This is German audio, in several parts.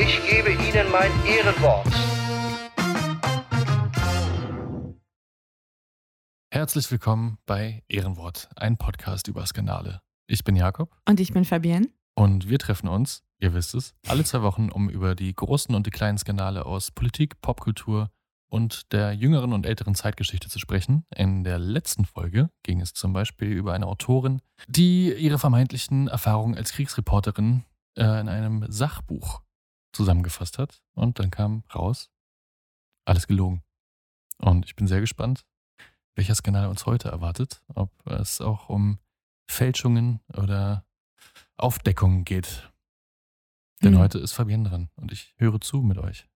ich gebe Ihnen mein Ehrenwort. Herzlich willkommen bei Ehrenwort, ein Podcast über Skandale. Ich bin Jakob Und ich bin Fabienne. und wir treffen uns, ihr wisst es, alle zwei Wochen, um über die großen und die kleinen Skandale aus Politik, Popkultur und der jüngeren und älteren Zeitgeschichte zu sprechen. In der letzten Folge ging es zum Beispiel über eine Autorin, die ihre vermeintlichen Erfahrungen als Kriegsreporterin äh, in einem Sachbuch zusammengefasst hat. Und dann kam raus, alles gelogen. Und ich bin sehr gespannt, welcher Skandal uns heute erwartet. Ob es auch um Fälschungen oder Aufdeckungen geht. Denn Hm. heute ist Fabienne dran und ich höre zu mit euch.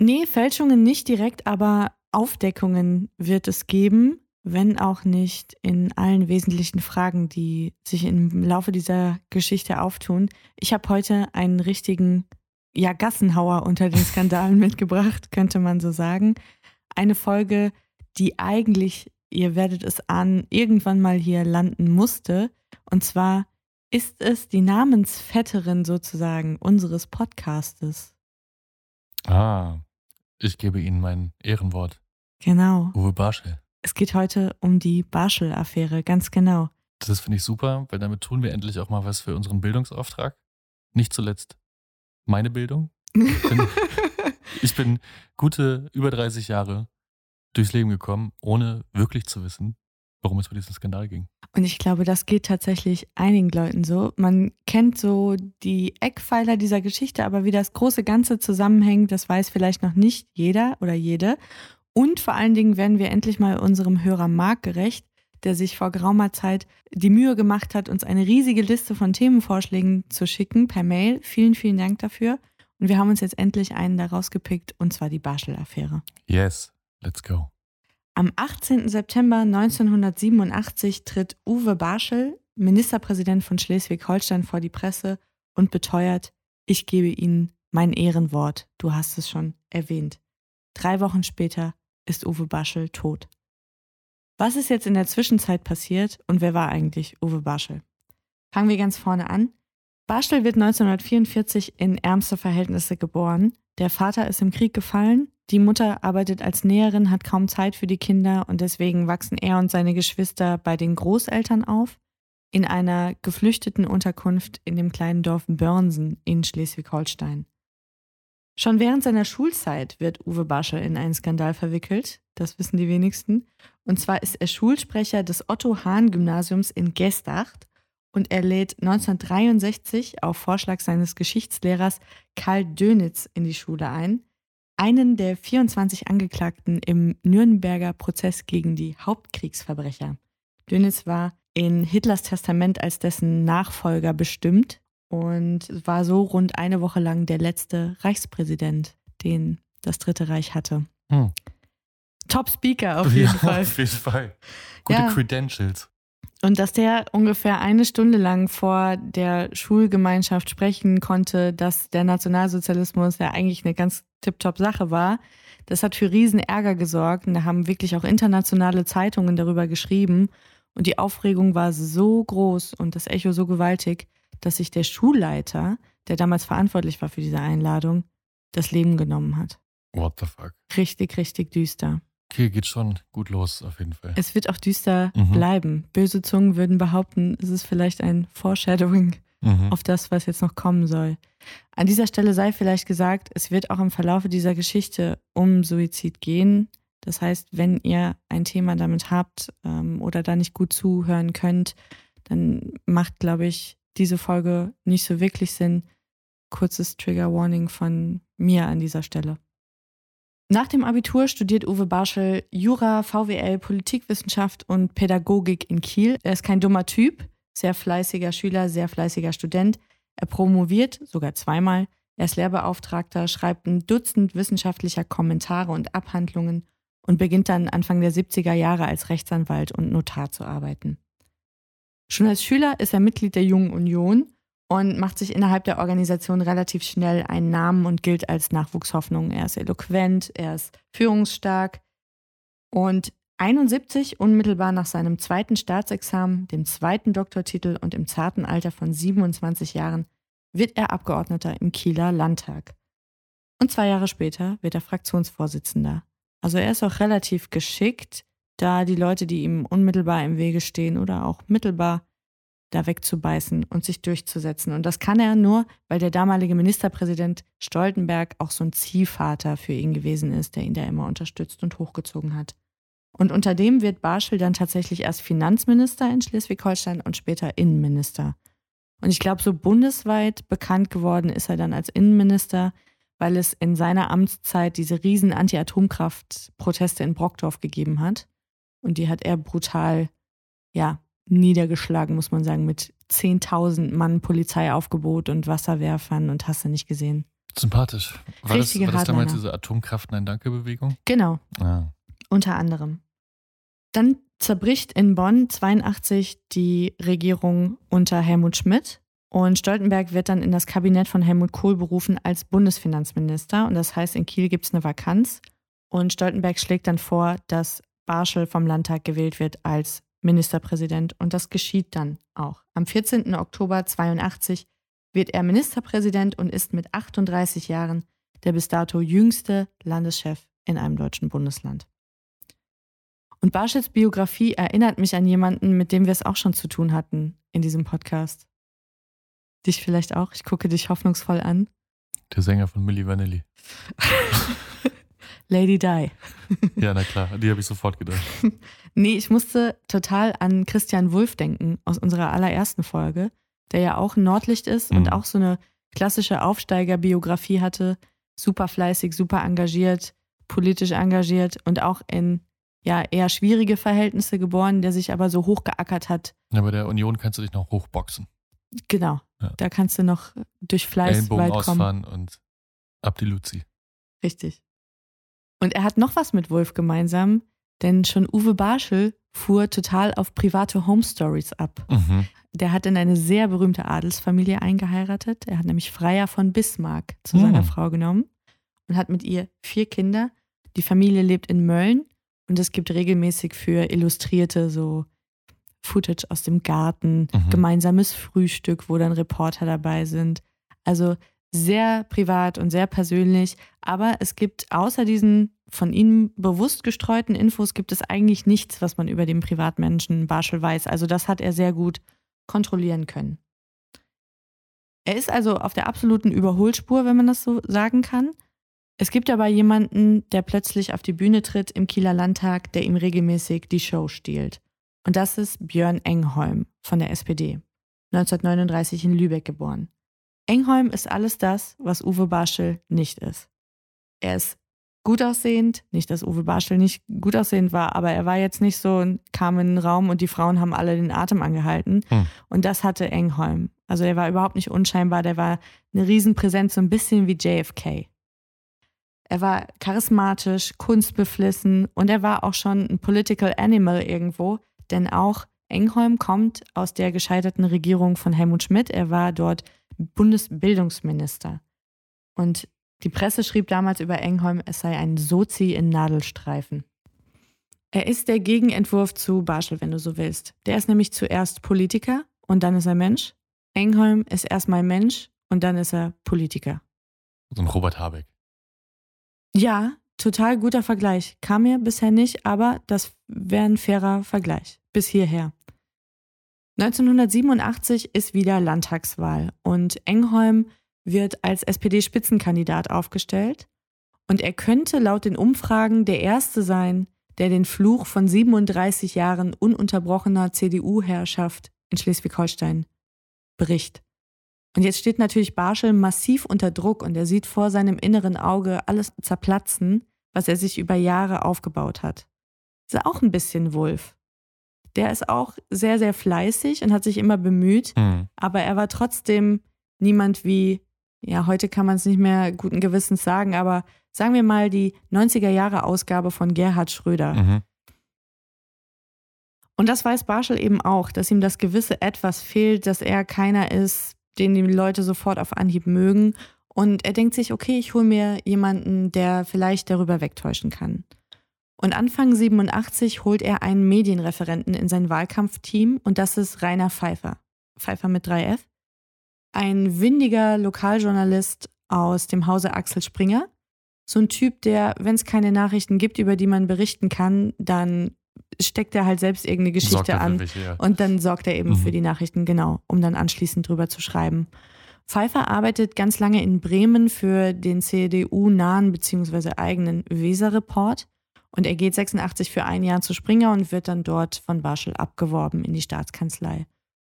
Nee, Fälschungen nicht direkt, aber Aufdeckungen wird es geben, wenn auch nicht in allen wesentlichen Fragen, die sich im Laufe dieser Geschichte auftun. Ich habe heute einen richtigen, ja, Gassenhauer unter den Skandalen mitgebracht, könnte man so sagen. Eine Folge, die eigentlich, ihr werdet es ahnen, irgendwann mal hier landen musste. Und zwar ist es die Namensvetterin sozusagen unseres Podcastes. Ah, ich gebe Ihnen mein Ehrenwort. Genau. Uwe Barschel. Es geht heute um die Barschel-Affäre, ganz genau. Das finde ich super, weil damit tun wir endlich auch mal was für unseren Bildungsauftrag. Nicht zuletzt meine Bildung. bin- Ich bin gute über 30 Jahre durchs Leben gekommen, ohne wirklich zu wissen, worum es bei diesem Skandal ging. Und ich glaube, das geht tatsächlich einigen Leuten so. Man kennt so die Eckpfeiler dieser Geschichte, aber wie das große Ganze zusammenhängt, das weiß vielleicht noch nicht jeder oder jede. Und vor allen Dingen werden wir endlich mal unserem Hörer Marc gerecht, der sich vor geraumer Zeit die Mühe gemacht hat, uns eine riesige Liste von Themenvorschlägen zu schicken per Mail. Vielen, vielen Dank dafür. Und wir haben uns jetzt endlich einen da rausgepickt, und zwar die Barschel-Affäre. Yes, let's go. Am 18. September 1987 tritt Uwe Barschel, Ministerpräsident von Schleswig-Holstein, vor die Presse und beteuert, ich gebe Ihnen mein Ehrenwort. Du hast es schon erwähnt. Drei Wochen später ist Uwe Barschel tot. Was ist jetzt in der Zwischenzeit passiert und wer war eigentlich Uwe Barschel? Fangen wir ganz vorne an. Barschel wird 1944 in ärmste Verhältnisse geboren. Der Vater ist im Krieg gefallen, die Mutter arbeitet als Näherin, hat kaum Zeit für die Kinder und deswegen wachsen er und seine Geschwister bei den Großeltern auf, in einer geflüchteten Unterkunft in dem kleinen Dorf Börnsen in Schleswig-Holstein. Schon während seiner Schulzeit wird Uwe Barschel in einen Skandal verwickelt, das wissen die wenigsten. Und zwar ist er Schulsprecher des Otto-Hahn-Gymnasiums in Gestacht und er lädt 1963 auf Vorschlag seines Geschichtslehrers Karl Dönitz in die Schule ein, einen der 24 Angeklagten im Nürnberger Prozess gegen die Hauptkriegsverbrecher. Dönitz war in Hitlers Testament als dessen Nachfolger bestimmt und war so rund eine Woche lang der letzte Reichspräsident, den das Dritte Reich hatte. Hm. Top Speaker auf jeden ja, Fall. Auf jeden Fall. Gute Ja. Credentials. Und dass der ungefähr eine Stunde lang vor der Schulgemeinschaft sprechen konnte, dass der Nationalsozialismus ja eigentlich eine ganz tipptopp Sache war, das hat für riesen Ärger gesorgt. Und da haben wirklich auch internationale Zeitungen darüber geschrieben. Und die Aufregung war so groß und das Echo so gewaltig, dass sich der Schulleiter, der damals verantwortlich war für diese Einladung, das Leben genommen hat. What the fuck. Richtig, richtig düster. Okay, geht schon gut los, auf jeden Fall. Es wird auch düster Mhm. bleiben. Böse Zungen würden behaupten, es ist vielleicht ein Foreshadowing Mhm. auf das, was jetzt noch kommen soll. An dieser Stelle sei vielleicht gesagt, es wird auch im Verlaufe dieser Geschichte um Suizid gehen. Das heißt, wenn ihr ein Thema damit habt ähm, oder da nicht gut zuhören könnt, dann macht, glaube ich, diese Folge nicht so wirklich Sinn. Kurzes Trigger Warning von mir an dieser Stelle. Nach dem Abitur studiert Uwe Barschel Jura, VWL, Politikwissenschaft und Pädagogik in Kiel. Er ist kein dummer Typ, sehr fleißiger Schüler, sehr fleißiger Student. Er promoviert sogar zweimal Er ist Lehrbeauftragter, schreibt ein Dutzend wissenschaftlicher Kommentare und Abhandlungen und beginnt dann Anfang der 70er Jahre als Rechtsanwalt und Notar zu arbeiten. Schon als Schüler ist er Mitglied der Jungen Union und macht sich innerhalb der Organisation relativ schnell einen Namen und gilt als Nachwuchshoffnung. Er ist eloquent, er ist führungsstark und 71, unmittelbar nach seinem zweiten Staatsexamen, dem zweiten Doktortitel und im zarten Alter von 27 Jahren, wird er Abgeordneter im Kieler Landtag. Und zwei Jahre später wird er Fraktionsvorsitzender. Also er ist auch relativ geschickt, da die Leute, die ihm unmittelbar im Wege stehen oder auch mittelbar, da wegzubeißen und sich durchzusetzen. Und das kann er nur, weil der damalige Ministerpräsident Stoltenberg auch so ein Ziehvater für ihn gewesen ist, der ihn da immer unterstützt und hochgezogen hat. Und unter dem wird Barschel dann tatsächlich erst Finanzminister in Schleswig-Holstein und später Innenminister. Und ich glaube, so bundesweit bekannt geworden ist er dann als Innenminister, weil es in seiner Amtszeit diese riesen Anti-Atomkraft-Proteste in Brockdorf gegeben hat. Und die hat er brutal, ja, niedergeschlagen, muss man sagen, mit 10.000 Mann Polizeiaufgebot und Wasserwerfern und hast du nicht gesehen. Sympathisch. War Richtige das, war das damals diese Atomkraft-Nein-Danke-Bewegung? Genau, Ah. unter anderem. Dann zerbricht in Bonn 82 die Regierung unter Helmut Schmidt und Stoltenberg wird dann in das Kabinett von Helmut Kohl berufen als Bundesfinanzminister und das heißt, in Kiel gibt es eine Vakanz und Stoltenberg schlägt dann vor, dass Barschel vom Landtag gewählt wird als Ministerpräsident und das geschieht dann auch. Am 14. Oktober 82 wird er Ministerpräsident und ist mit 38 Jahren der bis dato jüngste Landeschef in einem deutschen Bundesland. Und Barschels Biografie erinnert mich an jemanden, mit dem wir es auch schon zu tun hatten in diesem Podcast. Dich vielleicht auch? Ich gucke dich hoffnungsvoll an. Der Sänger von Milli Vanilli. Lady Di. Ja, na klar, die habe ich sofort gedacht. Nee, ich musste total an Christian Wulff denken aus unserer allerersten Folge, der ja auch ein Nordlicht ist und Mhm. auch so eine klassische Aufsteigerbiografie hatte. Super fleißig, super engagiert, politisch engagiert und auch in ja, eher schwierige Verhältnisse geboren, der sich aber so hochgeackert hat. Ja, bei der Union kannst du dich noch hochboxen. Genau. Ja. Da kannst du noch durch Fleiß Ellenbogen weit kommen. ausfahren und ab die Luzi. Richtig. Und er hat noch was mit Wolf gemeinsam, denn schon Uwe Barschel fuhr total auf private Home Stories ab. Mhm. Der hat in eine sehr berühmte Adelsfamilie eingeheiratet. Er hat nämlich Freier von Bismarck zu seiner Hm. Frau genommen und hat mit ihr vier Kinder. Die Familie lebt in Mölln und es gibt regelmäßig für Illustrierte so Footage aus dem Garten, Mhm. gemeinsames Frühstück, wo dann Reporter dabei sind. Also sehr privat und sehr persönlich. Aber es gibt außer diesen von Ihnen bewusst gestreuten Infos gibt es eigentlich nichts, was man über den Privatmenschen Barschel weiß. Also das hat er sehr gut kontrollieren können. Er ist also auf der absoluten Überholspur, wenn man das so sagen kann. Es gibt aber jemanden, der plötzlich auf die Bühne tritt im Kieler Landtag, der ihm regelmäßig die Show stiehlt. Und das ist Björn Engholm von der SPD, 1939 in Lübeck geboren. Engholm ist alles das, was Uwe Barschel nicht ist. Er ist gut aussehend, nicht, dass Uwe Barschel nicht gut aussehend war, aber er war jetzt nicht so, und kam in den Raum und die Frauen haben alle den Atem angehalten. Hm. Und das hatte Engholm. Also er war überhaupt nicht unscheinbar, der war eine Riesenpräsenz, so ein bisschen wie JFK. Er war charismatisch, kunstbeflissen und er war auch schon ein Political Animal irgendwo, denn auch Engholm kommt aus der gescheiterten Regierung von Helmut Schmidt. Er war dort Bundesbildungsminister. Und die Presse schrieb damals über Engholm, es sei ein Sozi in Nadelstreifen. Er ist der Gegenentwurf zu Barschel, wenn du so willst. Der ist nämlich zuerst Politiker und dann ist er Mensch. Engholm ist erstmal Mensch und dann ist er Politiker. So ein Robert Habeck. Ja, total guter Vergleich. Kam mir bisher nicht, aber das wäre ein fairer Vergleich. Bis hierher. 1987 ist wieder Landtagswahl und Engholm wird als SPD-Spitzenkandidat aufgestellt und er könnte laut den Umfragen der Erste sein, der den Fluch von 37 Jahren ununterbrochener CDU-Herrschaft in Schleswig-Holstein bricht. Und jetzt steht natürlich Barschel massiv unter Druck und er sieht vor seinem inneren Auge alles zerplatzen, was er sich über Jahre aufgebaut hat. Ist auch ein bisschen Wulf. Der ist auch sehr, sehr fleißig und hat sich immer bemüht, Hm. aber er war trotzdem niemand wie ja, heute kann man es nicht mehr guten Gewissens sagen, aber sagen wir mal die 90er Jahre Ausgabe von Gerhard Schröder. Mhm. Und das weiß Barschel eben auch, dass ihm das gewisse Etwas fehlt, dass er keiner ist, den die Leute sofort auf Anhieb mögen. Und er denkt sich, okay, ich hole mir jemanden, der vielleicht darüber wegtäuschen kann. Und Anfang 87 holt er einen Medienreferenten in sein Wahlkampfteam und das ist Rainer Pfeiffer. Pfeiffer mit 3F. Ein windiger Lokaljournalist aus dem Hause Axel Springer. So ein Typ, der, wenn es keine Nachrichten gibt, über die man berichten kann, dann steckt er halt selbst irgendeine Geschichte an welche, ja. und dann sorgt er eben Mhm. für die Nachrichten, genau, um dann anschließend drüber zu schreiben. Pfeiffer arbeitet ganz lange in Bremen für den CDU-nahen bzw. eigenen Weser-Report und er geht 86 für ein Jahr zu Springer und wird dann dort von Barschel abgeworben in die Staatskanzlei.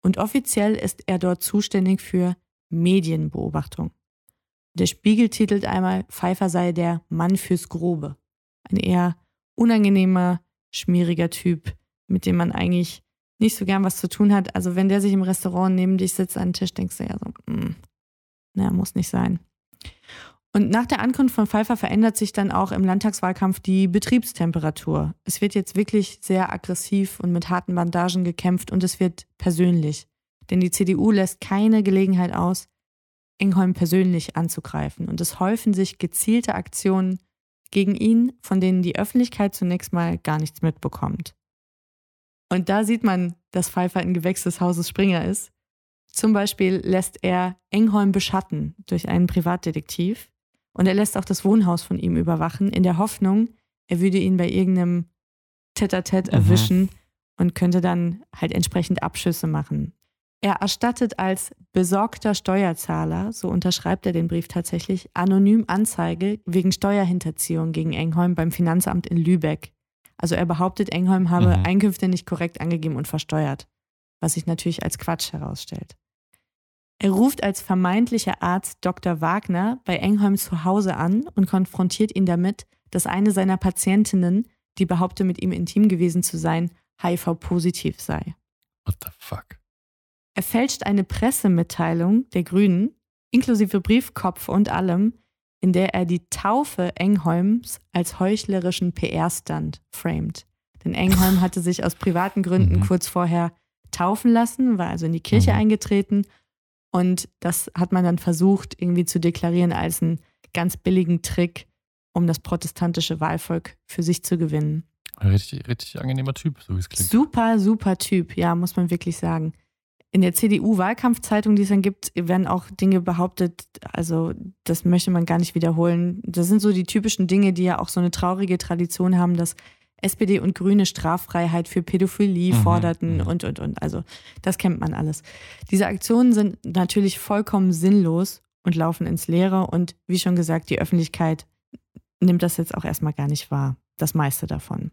Und offiziell ist er dort zuständig für Medienbeobachtung. Der Spiegel titelt einmal, Pfeiffer sei der Mann fürs Grobe. Ein eher unangenehmer, schmieriger Typ, mit dem man eigentlich nicht so gern was zu tun hat. Also wenn der sich im Restaurant neben dich sitzt an den Tisch, denkst du ja so, mm, naja, muss nicht sein. Und nach der Ankunft von Pfeiffer verändert sich dann auch im Landtagswahlkampf die Betriebstemperatur. Es wird jetzt wirklich sehr aggressiv und mit harten Bandagen gekämpft und es wird persönlich. Denn die CDU lässt keine Gelegenheit aus, Engholm persönlich anzugreifen. Und es häufen sich gezielte Aktionen gegen ihn, von denen die Öffentlichkeit zunächst mal gar nichts mitbekommt. Und da sieht man, dass Pfeiffer ein Gewächs des Hauses Springer ist. Zum Beispiel lässt er Engholm beschatten durch einen Privatdetektiv und er lässt auch das Wohnhaus von ihm überwachen, in der Hoffnung, er würde ihn bei irgendeinem Tête-à-Tête Mhm. erwischen und könnte dann halt entsprechend Abschüsse machen. Er erstattet als besorgter Steuerzahler, so unterschreibt er den Brief tatsächlich, anonym Anzeige wegen Steuerhinterziehung gegen Engholm beim Finanzamt in Lübeck. Also er behauptet, Engholm habe Mhm. Einkünfte nicht korrekt angegeben und versteuert, was sich natürlich als Quatsch herausstellt. Er ruft als vermeintlicher Arzt Dr. Wagner bei Engholm zu Hause an und konfrontiert ihn damit, dass eine seiner Patientinnen, die behauptet, mit ihm intim gewesen zu sein, HIV-positiv sei. What the fuck? Er fälscht eine Pressemitteilung der Grünen, inklusive Briefkopf und allem, in der er die Taufe Engholms als heuchlerischen PR-Stunt framed. Denn Engholm hatte sich aus privaten Gründen Mhm. kurz vorher taufen lassen, war also in die Kirche Mhm. eingetreten und das hat man dann versucht irgendwie zu deklarieren als einen ganz billigen Trick, um das protestantische Wahlvolk für sich zu gewinnen. Richtig, richtig angenehmer Typ, so wie es klingt. Super, super Typ, ja, muss man wirklich sagen. In der CDU-Wahlkampfzeitung, die es dann gibt, werden auch Dinge behauptet, also das möchte man gar nicht wiederholen. Das sind so die typischen Dinge, die ja auch so eine traurige Tradition haben, dass SPD und Grüne Straffreiheit für Pädophilie Mhm, forderten mhm. und, und, und. Also das kennt man alles. Diese Aktionen sind natürlich vollkommen sinnlos und laufen ins Leere und wie schon gesagt, die Öffentlichkeit nimmt das jetzt auch erstmal gar nicht wahr, das meiste davon.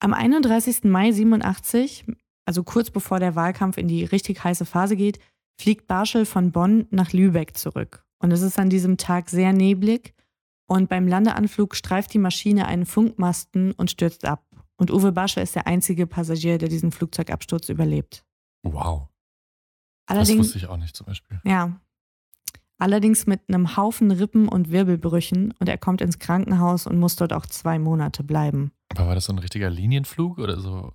Am 31. Mai 87, also kurz bevor der Wahlkampf in die richtig heiße Phase geht, fliegt Barschel von Bonn nach Lübeck zurück. Und es ist an diesem Tag sehr neblig und beim Landeanflug streift die Maschine einen Funkmasten und stürzt ab. Und Uwe Barschel ist der einzige Passagier, der diesen Flugzeugabsturz überlebt. Wow. Das Allerdings, wusste ich auch nicht zum Beispiel. ja, allerdings mit einem Haufen Rippen und Wirbelbrüchen und er kommt ins Krankenhaus und muss dort auch zwei Monate bleiben. Aber war das so ein richtiger Linienflug oder so?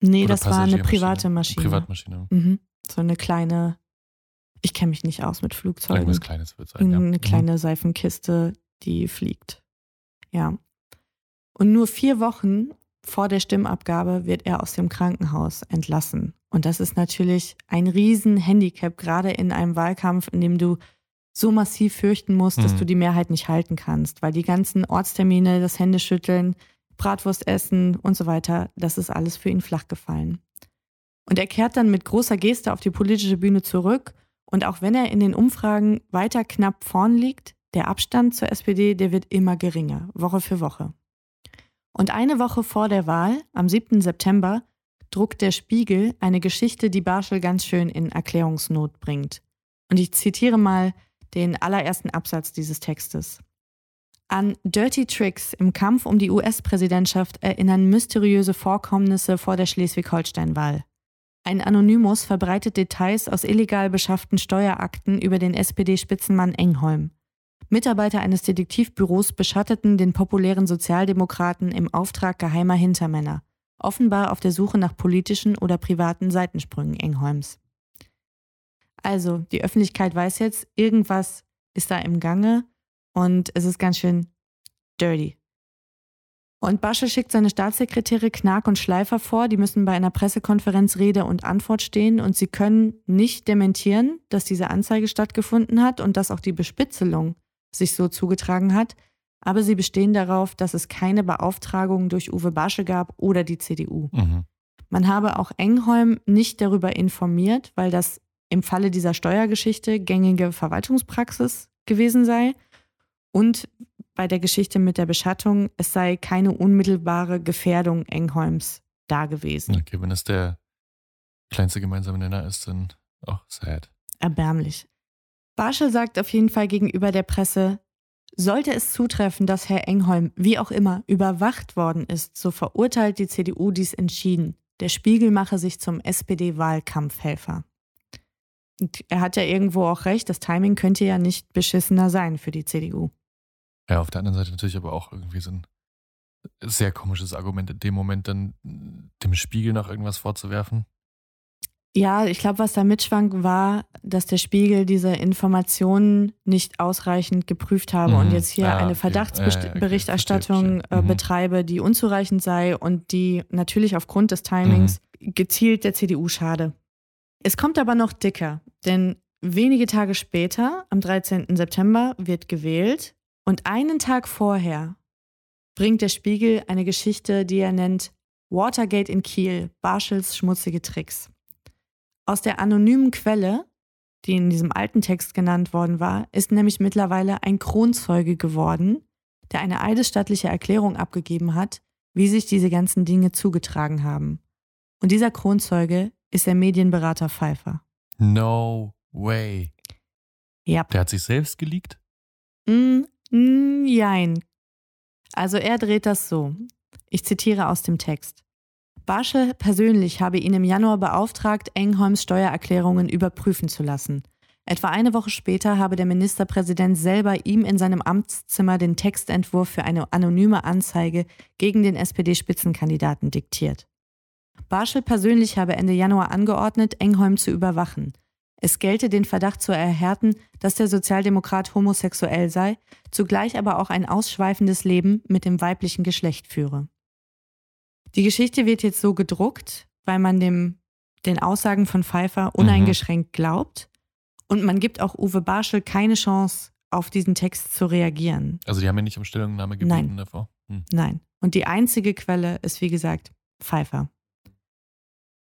Nee, Oder das war eine private Maschine. Privatmaschine. Mhm. So eine kleine, ich kenne mich nicht aus mit Flugzeugen. Irgendwas Kleines wird sein, ja. Eine Mhm. kleine Seifenkiste, die fliegt. Ja. Und nur vier Wochen vor der Stimmabgabe wird er aus dem Krankenhaus entlassen. Und das ist natürlich ein Riesenhandicap, gerade in einem Wahlkampf, in dem du so massiv fürchten musst, dass Mhm. du die Mehrheit nicht halten kannst, weil die ganzen Ortstermine, das Händeschütteln, Bratwurst essen und so weiter, das ist alles für ihn flach gefallen. Und er kehrt dann mit großer Geste auf die politische Bühne zurück. Und auch wenn er in den Umfragen weiter knapp vorn liegt, der Abstand zur SPD, der wird immer geringer, Woche für Woche. Und eine Woche vor der Wahl, am 7. September, druckt der Spiegel eine Geschichte, die Barschel ganz schön in Erklärungsnot bringt. Und ich zitiere mal den allerersten Absatz dieses Textes. An Dirty Tricks im Kampf um die US-Präsidentschaft erinnern mysteriöse Vorkommnisse vor der Schleswig-Holstein-Wahl. Ein Anonymous verbreitet Details aus illegal beschafften Steuerakten über den SPD-Spitzenmann Engholm. Mitarbeiter eines Detektivbüros beschatteten den populären Sozialdemokraten im Auftrag geheimer Hintermänner, offenbar auf der Suche nach politischen oder privaten Seitensprüngen Engholms. Also, die Öffentlichkeit weiß jetzt, irgendwas ist da im Gange und es ist ganz schön dirty. Und Basche schickt seine Staatssekretäre Knark und Schleifer vor, die müssen bei einer Pressekonferenz Rede und Antwort stehen und sie können nicht dementieren, dass diese Anzeige stattgefunden hat und dass auch die Bespitzelung sich so zugetragen hat, aber sie bestehen darauf, dass es keine Beauftragung durch Uwe Basche gab oder die CDU. Mhm. Man habe auch Engholm nicht darüber informiert, weil das im Falle dieser Steuergeschichte gängige Verwaltungspraxis gewesen sei und bei der Geschichte mit der Beschattung, es sei keine unmittelbare Gefährdung Engholms da gewesen. Okay, wenn es der kleinste gemeinsame Nenner ist, dann auch sad. Erbärmlich. Barschel sagt auf jeden Fall gegenüber der Presse, sollte es zutreffen, dass Herr Engholm, wie auch immer, überwacht worden ist, so verurteilt die CDU dies entschieden. Der Spiegel mache sich zum SPD-Wahlkampfhelfer. Und er hat ja irgendwo auch recht, das Timing könnte ja nicht beschissener sein für die CDU. Ja, auf der anderen Seite natürlich aber auch irgendwie so ein sehr komisches Argument, in dem Moment dann dem Spiegel noch irgendwas vorzuwerfen. Ja, ich glaube, was da mitschwang, war, dass der Spiegel diese Informationen nicht ausreichend geprüft habe Mhm. und jetzt hier Ah, eine. Verdachtsberichterstattung okay, verstehe. äh, Mhm. betreibe, die unzureichend sei und die natürlich aufgrund des Timings Mhm. gezielt der CDU schade. Es kommt aber noch dicker, denn wenige Tage später, am 13. September, wird gewählt und einen Tag vorher bringt der Spiegel eine Geschichte, die er nennt Watergate in Kiel, Barschels schmutzige Tricks. Aus der anonymen Quelle, die in diesem alten Text genannt worden war, ist nämlich mittlerweile ein Kronzeuge geworden, der eine eidesstattliche Erklärung abgegeben hat, wie sich diese ganzen Dinge zugetragen haben. Und dieser Kronzeuge ist der Medienberater Pfeiffer. No way. Ja. Der hat sich selbst geleakt? Mm, mm, jein. Also er dreht das so. Ich zitiere aus dem Text. Basche persönlich habe ihn im Januar beauftragt, Engholms Steuererklärungen überprüfen zu lassen. Etwa eine Woche später habe der Ministerpräsident selber ihm in seinem Amtszimmer den Textentwurf für eine anonyme Anzeige gegen den SPD-Spitzenkandidaten diktiert. Barschel persönlich habe Ende Januar angeordnet, Engholm zu überwachen. Es gelte den Verdacht zu erhärten, dass der Sozialdemokrat homosexuell sei, zugleich aber auch ein ausschweifendes Leben mit dem weiblichen Geschlecht führe. Die Geschichte wird jetzt so gedruckt, weil man dem, den Aussagen von Pfeiffer uneingeschränkt glaubt und man gibt auch Uwe Barschel keine Chance, auf diesen Text zu reagieren. Also die haben ja nicht um Stellungnahme gebeten Nein. davor. Hm. Nein. Und die einzige Quelle ist, wie gesagt, Pfeiffer.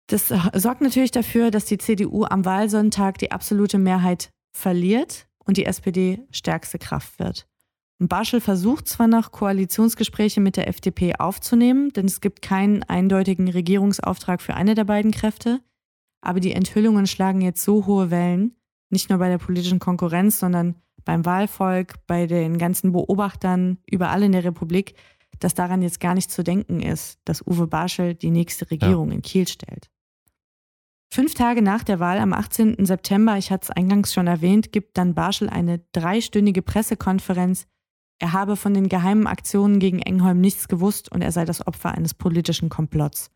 Das sorgt natürlich dafür, dass die CDU am Wahlsonntag die absolute Mehrheit verliert und die SPD stärkste Kraft wird. Barschel versucht zwar noch Koalitionsgespräche mit der FDP aufzunehmen, denn es gibt keinen eindeutigen Regierungsauftrag für eine der beiden Kräfte, aber die Enthüllungen schlagen jetzt so hohe Wellen, nicht nur bei der politischen Konkurrenz, sondern beim Wahlvolk, bei den ganzen Beobachtern überall in der Republik, dass daran jetzt gar nicht zu denken ist, dass Uwe Barschel die nächste Regierung in Kiel stellt. Fünf Tage nach der Wahl am 18. September, ich hatte es eingangs schon erwähnt, gibt dann Barschel eine dreistündige Pressekonferenz. Er habe von den geheimen Aktionen gegen Engholm nichts gewusst und er sei das Opfer eines politischen Komplotts.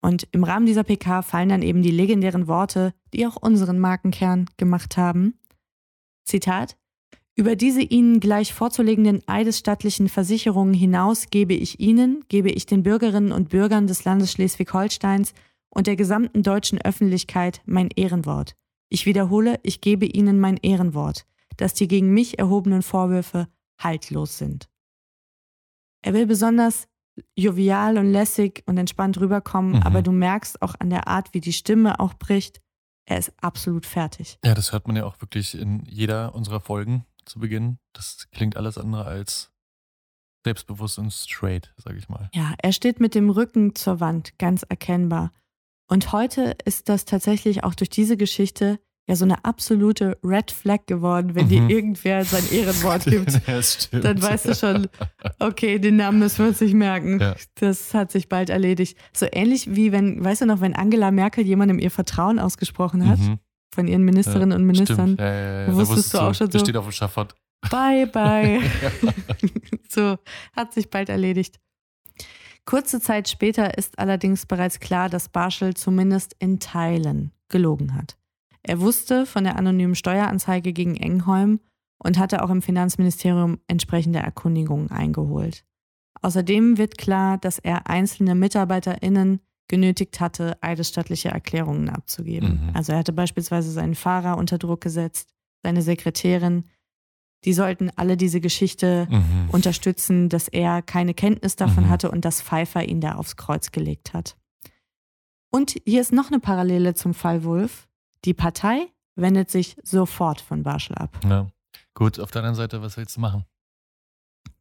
Und im Rahmen dieser PK fallen dann eben die legendären Worte, die auch unseren Markenkern gemacht haben. Zitat über diese Ihnen gleich vorzulegenden eidesstattlichen Versicherungen hinaus gebe ich Ihnen, gebe ich den Bürgerinnen und Bürgern des Landes Schleswig-Holsteins und der gesamten deutschen Öffentlichkeit mein Ehrenwort. Ich wiederhole, ich gebe Ihnen mein Ehrenwort, dass die gegen mich erhobenen Vorwürfe haltlos sind. Er will besonders jovial und lässig und entspannt rüberkommen, Mhm. aber du merkst auch an der Art, wie die Stimme auch bricht, er ist absolut fertig. Ja, das hört man ja auch wirklich in jeder unserer Folgen zu Beginn. Das klingt alles andere als selbstbewusst und straight, sag ich mal. Ja, er steht mit dem Rücken zur Wand, ganz erkennbar. Und heute ist das tatsächlich auch durch diese Geschichte ja so eine absolute Red Flag geworden, wenn Mhm. dir irgendwer sein Ehrenwort gibt. Ja. Dann weißt du schon, okay, den Namen müssen wir uns nicht merken. Ja. Das hat sich bald erledigt. So ähnlich wie wenn, weißt du noch, wenn Angela Merkel jemandem ihr Vertrauen ausgesprochen hat Mhm. von ihren Ministerinnen Ja, und Ministern. Ja, Wusstest du auch schon so- steht auf dem Schafott. Bye, bye. so, hat sich bald erledigt. Kurze Zeit später ist allerdings bereits klar, dass Barschel zumindest in Teilen gelogen hat. Er wusste von der anonymen Steueranzeige gegen Engholm und hatte auch im Finanzministerium entsprechende Erkundigungen eingeholt. Außerdem wird klar, dass er einzelne MitarbeiterInnen genötigt hatte, eidesstattliche Erklärungen abzugeben. Mhm. Also er hatte beispielsweise seinen Fahrer unter Druck gesetzt, seine Sekretärin. Die sollten alle diese Geschichte Mhm. unterstützen, dass er keine Kenntnis davon Mhm. hatte und dass Pfeiffer ihn da aufs Kreuz gelegt hat. Und hier ist noch eine Parallele zum Fall Wolf. Die Partei wendet sich sofort von Barschel ab. Ja. Gut, auf der anderen Seite, was willst du machen?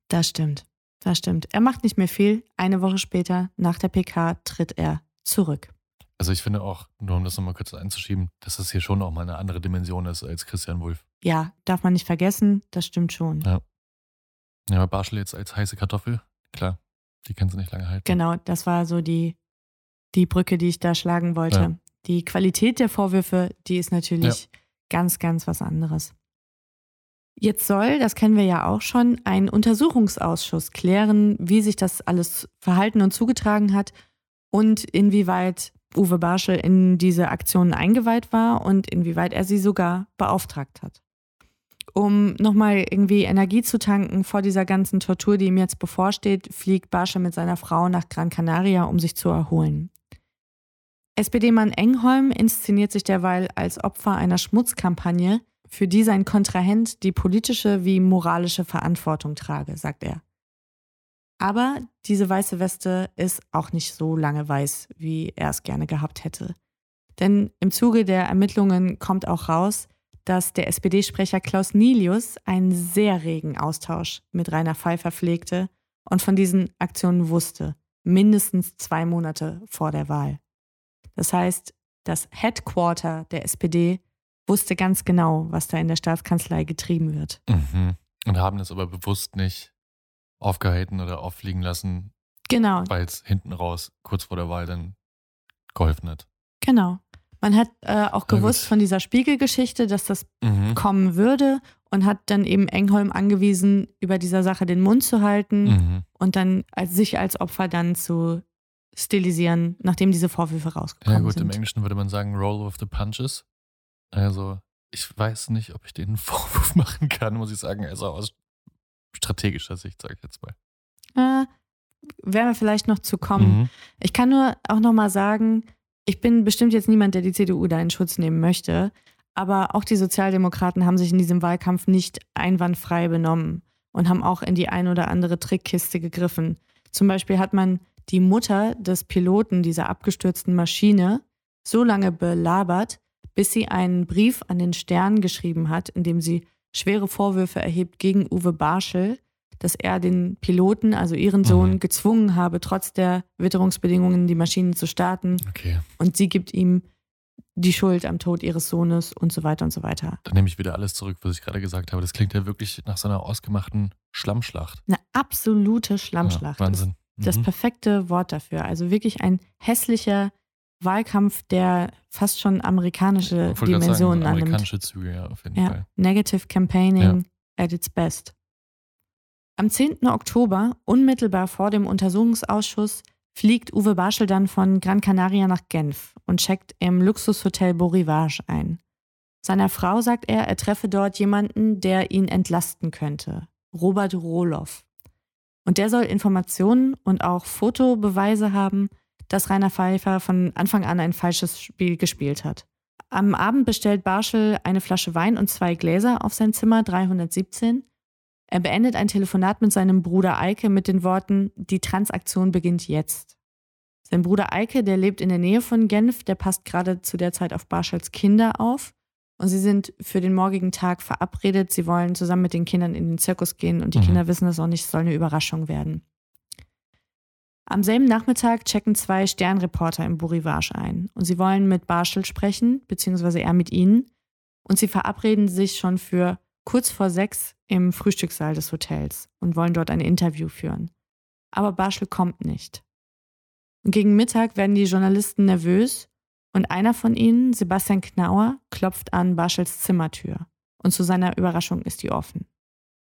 Das stimmt. Das stimmt. Er macht nicht mehr viel. Eine Woche später, nach der PK, tritt er zurück. Also ich finde auch, nur um das nochmal kurz einzuschieben, dass das hier schon auch mal eine andere Dimension ist als Christian Wulff. Ja, darf man nicht vergessen, das stimmt schon. Ja. Ja, aber Barschel jetzt als heiße Kartoffel, klar, die kannst du nicht lange halten. Genau, das war so die, die Brücke, die ich da schlagen wollte. Ja. Die Qualität der Vorwürfe, die ist natürlich ganz, ganz was anderes. Jetzt soll, das kennen wir ja auch schon, ein Untersuchungsausschuss klären, wie sich das alles verhalten und zugetragen hat und inwieweit Uwe Barschel in diese Aktionen eingeweiht war und inwieweit er sie sogar beauftragt hat. Um nochmal irgendwie Energie zu tanken vor dieser ganzen Tortur, die ihm jetzt bevorsteht, fliegt Barschel mit seiner Frau nach Gran Canaria, um sich zu erholen. SPD-Mann Engholm inszeniert sich derweil als Opfer einer Schmutzkampagne, für die sein Kontrahent die politische wie moralische Verantwortung trage, sagt er. Aber diese weiße Weste ist auch nicht so lange weiß, wie er es gerne gehabt hätte. Denn im Zuge der Ermittlungen kommt auch raus, dass der SPD-Sprecher Klaus Nilius einen sehr regen Austausch mit Rainer Pfeiffer pflegte und von diesen Aktionen wusste, mindestens zwei Monate vor der Wahl. Das heißt, das Headquarter der SPD wusste ganz genau, was da in der Staatskanzlei getrieben wird. Mhm. Und haben das aber bewusst nicht aufgehalten oder auffliegen lassen, Genau, weil es hinten raus, kurz vor der Wahl, dann geholfen hat. genau. Man hat äh, auch gewusst gut. von dieser Spiegelgeschichte, dass das Mhm. kommen würde und hat dann eben Engholm angewiesen, über dieser Sache den Mund zu halten Mhm. und dann als, sich als Opfer dann zu stilisieren, nachdem diese Vorwürfe Ja rausgekommen gut, im sind. Englischen würde man sagen, roll with the punches. Also, ich weiß nicht, ob ich den Vorwurf machen kann, muss ich sagen. Also aus strategischer Sicht, sage ich jetzt mal. Äh, werden wir vielleicht noch zu kommen. Mhm. Ich kann nur auch nochmal sagen, ich bin bestimmt jetzt niemand, der die CDU da in Schutz nehmen möchte, aber auch die Sozialdemokraten haben sich in diesem Wahlkampf nicht einwandfrei benommen und haben auch in die ein oder andere Trickkiste gegriffen. Zum Beispiel hat man die Mutter des Piloten dieser abgestürzten Maschine so lange belabert, bis sie einen Brief an den Stern geschrieben hat, in dem sie schwere Vorwürfe erhebt gegen Uwe Barschel, dass er den Piloten, also ihren Sohn, Mhm. gezwungen habe, trotz der Witterungsbedingungen die Maschinen zu starten. Okay, Und sie gibt ihm die Schuld am Tod ihres Sohnes und so weiter und so weiter. dann nehme ich wieder alles zurück, was ich gerade gesagt habe. Das klingt ja wirklich nach so einer ausgemachten Schlammschlacht. Eine absolute Schlammschlacht. Ja, Wahnsinn. Das Mhm. perfekte Wort dafür. Also wirklich ein hässlicher Wahlkampf, der fast schon amerikanische sagen, Dimensionen annimmt. amerikanische Züge, ja, auf jeden Ja, Fall. Negative Campaigning at its best. Am 10. Oktober, unmittelbar vor dem Untersuchungsausschuss, fliegt Uwe Barschel dann von Gran Canaria nach Genf und checkt im Luxushotel Beau Rivage ein. Seiner Frau sagt er, er treffe dort jemanden, der ihn entlasten könnte. Robert Rohloff. Und der soll Informationen und auch Fotobeweise haben, dass Rainer Pfeiffer von Anfang an ein falsches Spiel gespielt hat. Am Abend bestellt Barschel eine Flasche Wein und zwei Gläser auf sein Zimmer 317. Er beendet ein Telefonat mit seinem Bruder Eike mit den Worten, die Transaktion beginnt jetzt. Sein Bruder Eike, der lebt in der Nähe von Genf, der passt gerade zu der Zeit auf Barschels Kinder auf. Und sie sind für den morgigen Tag verabredet. Sie wollen zusammen mit den Kindern in den Zirkus gehen und die Mhm. Kinder wissen es auch nicht, es soll eine Überraschung werden. Am selben Nachmittag checken zwei Sternreporter im Bourrivage ein und sie wollen mit Barschel sprechen, beziehungsweise er mit ihnen, und sie verabreden sich schon für kurz vor sechs im Frühstückssaal des Hotels und wollen dort ein Interview führen. Aber Barschel kommt nicht. Und gegen Mittag werden die Journalisten nervös und einer von ihnen, Sebastian Knauer, klopft an Barschels Zimmertür. Und zu seiner Überraschung ist die offen.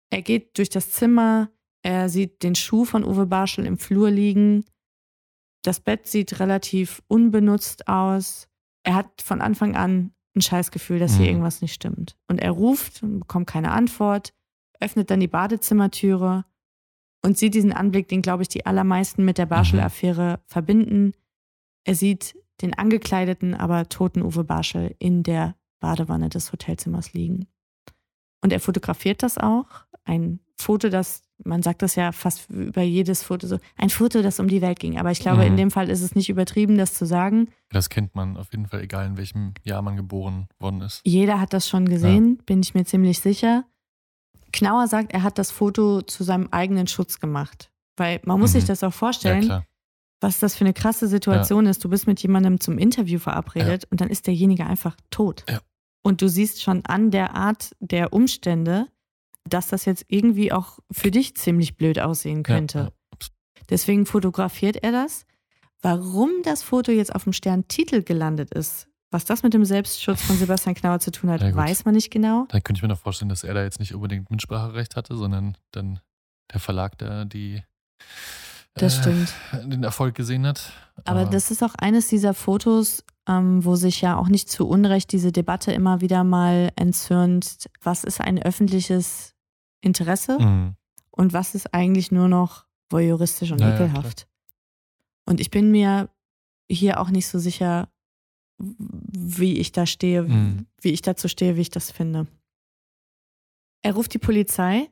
Er geht durch das Zimmer, er sieht den Schuh von Uwe Barschel im Flur liegen. Das Bett sieht relativ unbenutzt aus. Er hat von Anfang an ein Scheißgefühl, dass hier Mhm. irgendwas nicht stimmt. Und er ruft und bekommt keine Antwort, öffnet dann die Badezimmertüre und sieht diesen Anblick, den, glaube ich, die allermeisten mit der Barschel-Affäre verbinden. Er sieht den angekleideten, aber toten Uwe Barschel in der Badewanne des Hotelzimmers liegen. Und er fotografiert das auch. Ein Foto, das, man sagt das ja fast über jedes Foto so, ein Foto, das um die Welt ging. Aber ich glaube, Mhm. in dem Fall ist es nicht übertrieben, das zu sagen. Das kennt man auf jeden Fall, egal in welchem Jahr man geboren worden ist. Jeder hat das schon gesehen, bin ich mir ziemlich sicher. Knauer sagt, er hat das Foto zu seinem eigenen Schutz gemacht. Weil man muss Mhm. sich das auch Ja, vorstellen, klar. Was das für eine krasse Situation ist. Du bist mit jemandem zum Interview verabredet und dann ist derjenige einfach tot. Ja. Und du siehst schon an der Art der Umstände, dass das jetzt irgendwie auch für dich ziemlich blöd aussehen könnte. Ja, ja. Deswegen fotografiert er das. Warum das Foto jetzt auf dem Sterntitel gelandet ist, was das mit dem Selbstschutz von Sebastian Knauer zu tun hat, Ja, weiß man nicht genau. Da könnte ich mir noch vorstellen, dass er da jetzt nicht unbedingt Mitspracherecht hatte, sondern dann der Verlag da die Das äh, stimmt. den Erfolg gesehen hat. Aber das ist auch eines dieser Fotos, ähm, wo sich ja auch nicht zu Unrecht diese Debatte immer wieder mal entzürnt, was ist ein öffentliches Interesse Mhm. und was ist eigentlich nur noch voyeuristisch und Ja, ja, ekelhaft. und ich bin mir hier auch nicht so sicher, wie ich da stehe, Mhm. wie ich dazu stehe, wie ich das finde. Er ruft die Polizei,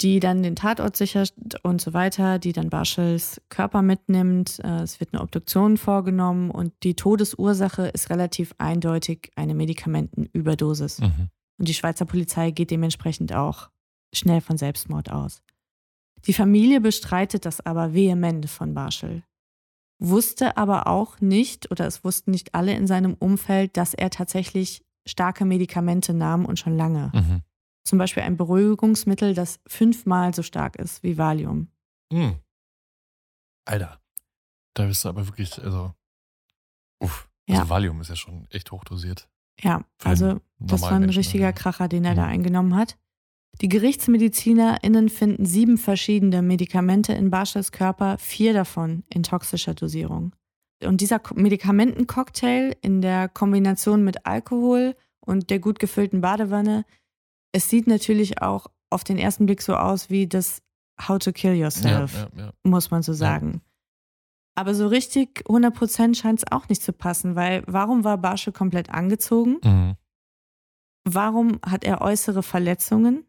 die dann den Tatort sichert und so weiter, die dann Barschels Körper mitnimmt. Äh, Es wird eine Obduktion vorgenommen und die Todesursache ist relativ eindeutig eine Medikamentenüberdosis. Mhm. Und die Schweizer Polizei geht dementsprechend auch schnell von Selbstmord aus. Die Familie bestreitet das aber vehement von Barschel. Wusste aber auch nicht, oder es wussten nicht alle in seinem Umfeld, dass er tatsächlich starke Medikamente nahm und schon lange. Mhm. Zum Beispiel ein Beruhigungsmittel, das fünfmal so stark ist wie Valium. Mhm. Alter, da bist du aber wirklich, also, uff. Also Ja. Valium ist ja schon echt hochdosiert. Ja, also das war ein Menschen, richtiger also. Kracher, den er da Mhm. eingenommen hat. Die GerichtsmedizinerInnen finden sieben verschiedene Medikamente in Barschels Körper, vier davon in toxischer Dosierung. Und dieser Medikamentencocktail in der Kombination mit Alkohol und der gut gefüllten Badewanne, es sieht natürlich auch auf den ersten Blick so aus wie das How to Kill Ja, Yourself ja, ja. muss man so sagen. Aber so richtig 100% scheint es auch nicht zu passen, weil warum war Barschel komplett angezogen? Mhm. Warum hat er äußere Verletzungen?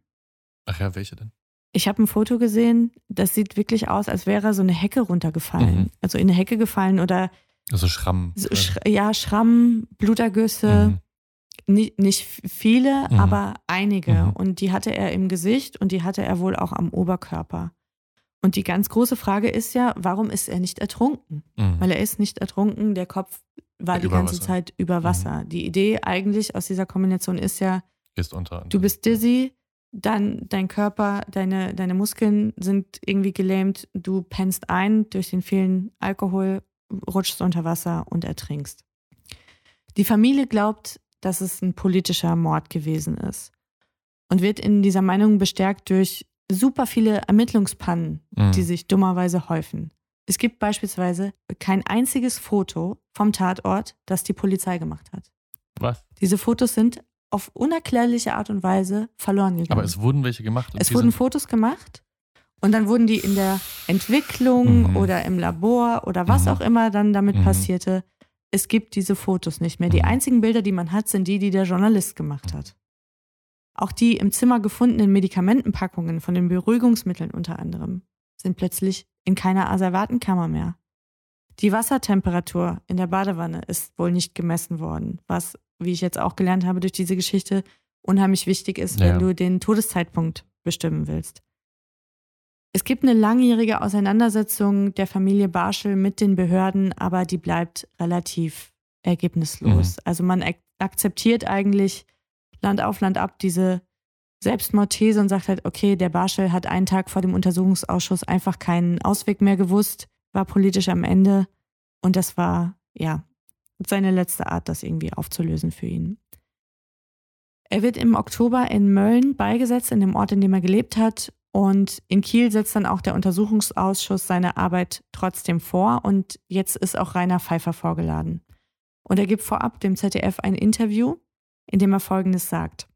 Ach ja, welche denn? Ich habe ein Foto gesehen, das sieht wirklich aus, als wäre er so eine Hecke runtergefallen. Mhm. Also in eine Hecke gefallen oder Also Schramm. so, Sch ja, Schramm, Blutergüsse. Mhm. Nicht, nicht viele, Mhm. aber einige. Mhm. Und die hatte er im Gesicht und die hatte er wohl auch am Oberkörper. Und die ganz große Frage ist ja, warum ist er nicht ertrunken? Mhm. Weil er ist nicht ertrunken, der Kopf war Ja, die über ganze Wasser. Mhm. Zeit über Wasser. Die Idee eigentlich aus dieser Kombination ist ja, unter. du bist dizzy, dann dein Körper, deine, deine Muskeln sind irgendwie gelähmt, du pennst ein durch den vielen Alkohol, rutschst unter Wasser und ertrinkst. Die Familie glaubt, dass es ein politischer Mord gewesen ist und wird in dieser Meinung bestärkt durch super viele Ermittlungspannen, Mhm. die sich dummerweise häufen. Es gibt beispielsweise kein einziges Foto vom Tatort, das die Polizei gemacht hat. Was? Diese Fotos sind auf unerklärliche Art und Weise verloren gegangen. Aber es wurden welche gemacht. Es wurden Fotos gemacht und dann wurden die in der Entwicklung Mhm. oder im Labor oder was Mhm. auch immer dann damit Mhm. passierte. Es gibt diese Fotos nicht mehr. Die Mhm. einzigen Bilder, die man hat, sind die, die der Journalist gemacht hat. Auch die im Zimmer gefundenen Medikamentenpackungen von den Beruhigungsmitteln unter anderem sind plötzlich in keiner Asservatenkammer mehr. Die Wassertemperatur in der Badewanne ist wohl nicht gemessen worden, was, wie ich jetzt auch gelernt habe durch diese Geschichte, unheimlich wichtig ist, Ja. wenn du den Todeszeitpunkt bestimmen willst. Es gibt eine langjährige Auseinandersetzung der Familie Barschel mit den Behörden, aber die bleibt relativ ergebnislos. Also man ak akzeptiert eigentlich Land auf, Land ab diese Selbstmordthese und sagt halt, okay, der Barschel hat einen Tag vor dem Untersuchungsausschuss einfach keinen Ausweg mehr gewusst, war politisch am Ende und das war, ja, seine letzte Art, das irgendwie aufzulösen für ihn. Er wird im Oktober in Mölln beigesetzt, in dem Ort, in dem er gelebt hat. Und in Kiel setzt dann auch der Untersuchungsausschuss seine Arbeit trotzdem vor. Und jetzt ist auch Rainer Pfeiffer vorgeladen. Und er gibt vorab dem ZDF ein Interview, in dem er Folgendes sagt.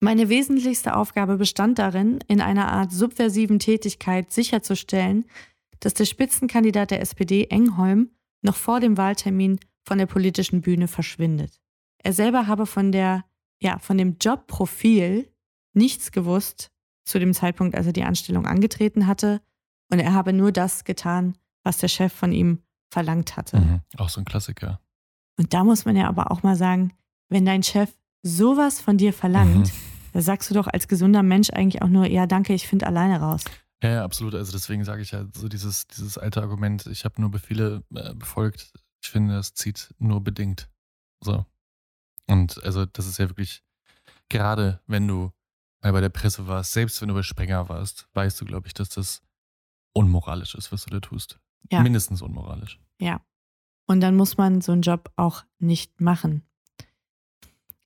Meine wesentlichste Aufgabe bestand darin, in einer Art subversiven Tätigkeit sicherzustellen, dass der Spitzenkandidat der SPD, Engholm, noch vor dem Wahltermin von der politischen Bühne verschwindet. Er selber habe von der, ja, von dem Jobprofil nichts gewusst zu dem Zeitpunkt, als er die Anstellung angetreten hatte. Und er habe nur das getan, was der Chef von ihm verlangt hatte. Mhm. Auch so ein Klassiker. Und da muss man ja aber auch mal sagen, wenn dein Chef sowas von dir verlangt, Mhm. da sagst du doch als gesunder Mensch eigentlich auch nur, ja, danke, ich finde alleine raus. Ja, ja, absolut. Also deswegen sage ich ja so dieses, dieses alte Argument, ich habe nur Befehle äh, befolgt. Ich finde, das zieht nur bedingt. So. Und also das ist ja wirklich, gerade wenn du mal bei der Presse warst, selbst wenn du bei Sprenger warst, weißt du, glaube ich, dass das unmoralisch ist, was du da tust. Ja. Mindestens unmoralisch. Ja. Und dann muss man so einen Job auch nicht machen.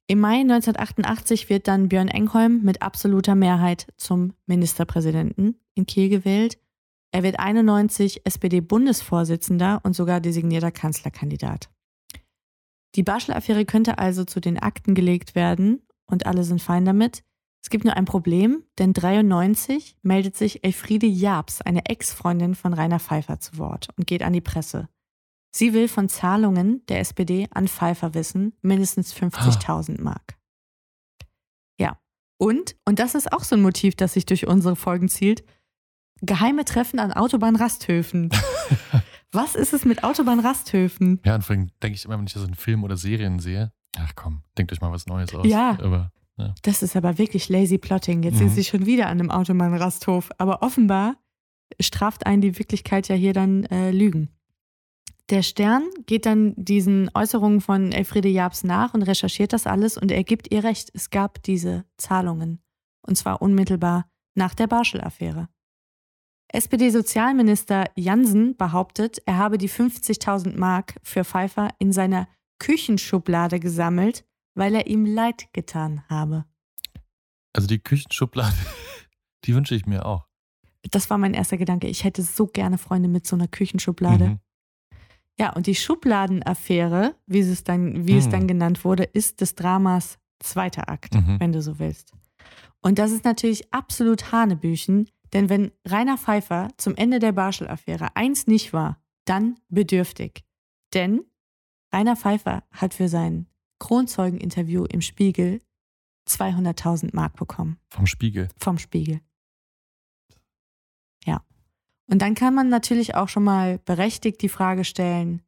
Im Mai 1988 wird dann Björn Engholm mit absoluter Mehrheit zum Ministerpräsidenten in Kiel gewählt. Er wird 91 SPD-Bundesvorsitzender und sogar designierter Kanzlerkandidat. Die Barschel-Affäre könnte also zu den Akten gelegt werden und alle sind fein damit. Es gibt nur ein Problem, denn 93 meldet sich Elfriede Jabs, eine Ex-Freundin von Rainer Pfeiffer, zu Wort und geht an die Presse. Sie will von Zahlungen der SPD an Pfeiffer wissen, mindestens 50.000 Mark. Ja. Und, und das ist auch so ein Motiv, das sich durch unsere Folgen zielt, geheime Treffen an Autobahnrasthöfen. Was ist es mit Autobahnrasthöfen? Ja, und vor allem denke ich immer, wenn ich so einen Film oder Serien sehe, ach komm, denkt euch mal was Neues aus. Ja. Aber Das ist aber wirklich lazy plotting. Jetzt Mhm. sind sie schon wieder an einem Autobahnrasthof. Aber offenbar straft einen die Wirklichkeit ja hier dann äh, Lügen. Der Stern geht dann diesen Äußerungen von Elfriede Jabs nach und recherchiert das alles und er gibt ihr recht. Es gab diese Zahlungen. Und zwar unmittelbar nach der Barschel-Affäre. SPD-Sozialminister Jansen behauptet, er habe die 50.000 Mark für Pfeiffer in seiner Küchenschublade gesammelt, weil er ihm leid getan habe. also die Küchenschublade, die wünsche ich mir auch. Das war mein erster Gedanke. Ich hätte so gerne Freunde mit so einer Küchenschublade. Mhm. Ja, und die Schubladenaffäre, wie es dann, wie es Hm. dann genannt wurde, ist des Dramas zweiter Akt, Mhm. wenn du so willst. Und das ist natürlich absolut Hanebüchen, denn wenn Rainer Pfeiffer zum Ende der Barschel-Affäre eins nicht war, dann bedürftig. Denn Rainer Pfeiffer hat für sein Kronzeugeninterview im Spiegel 200.000 Mark bekommen. Vom Spiegel. Vom Spiegel. Ja. Und dann kann man natürlich auch schon mal berechtigt die Frage stellen,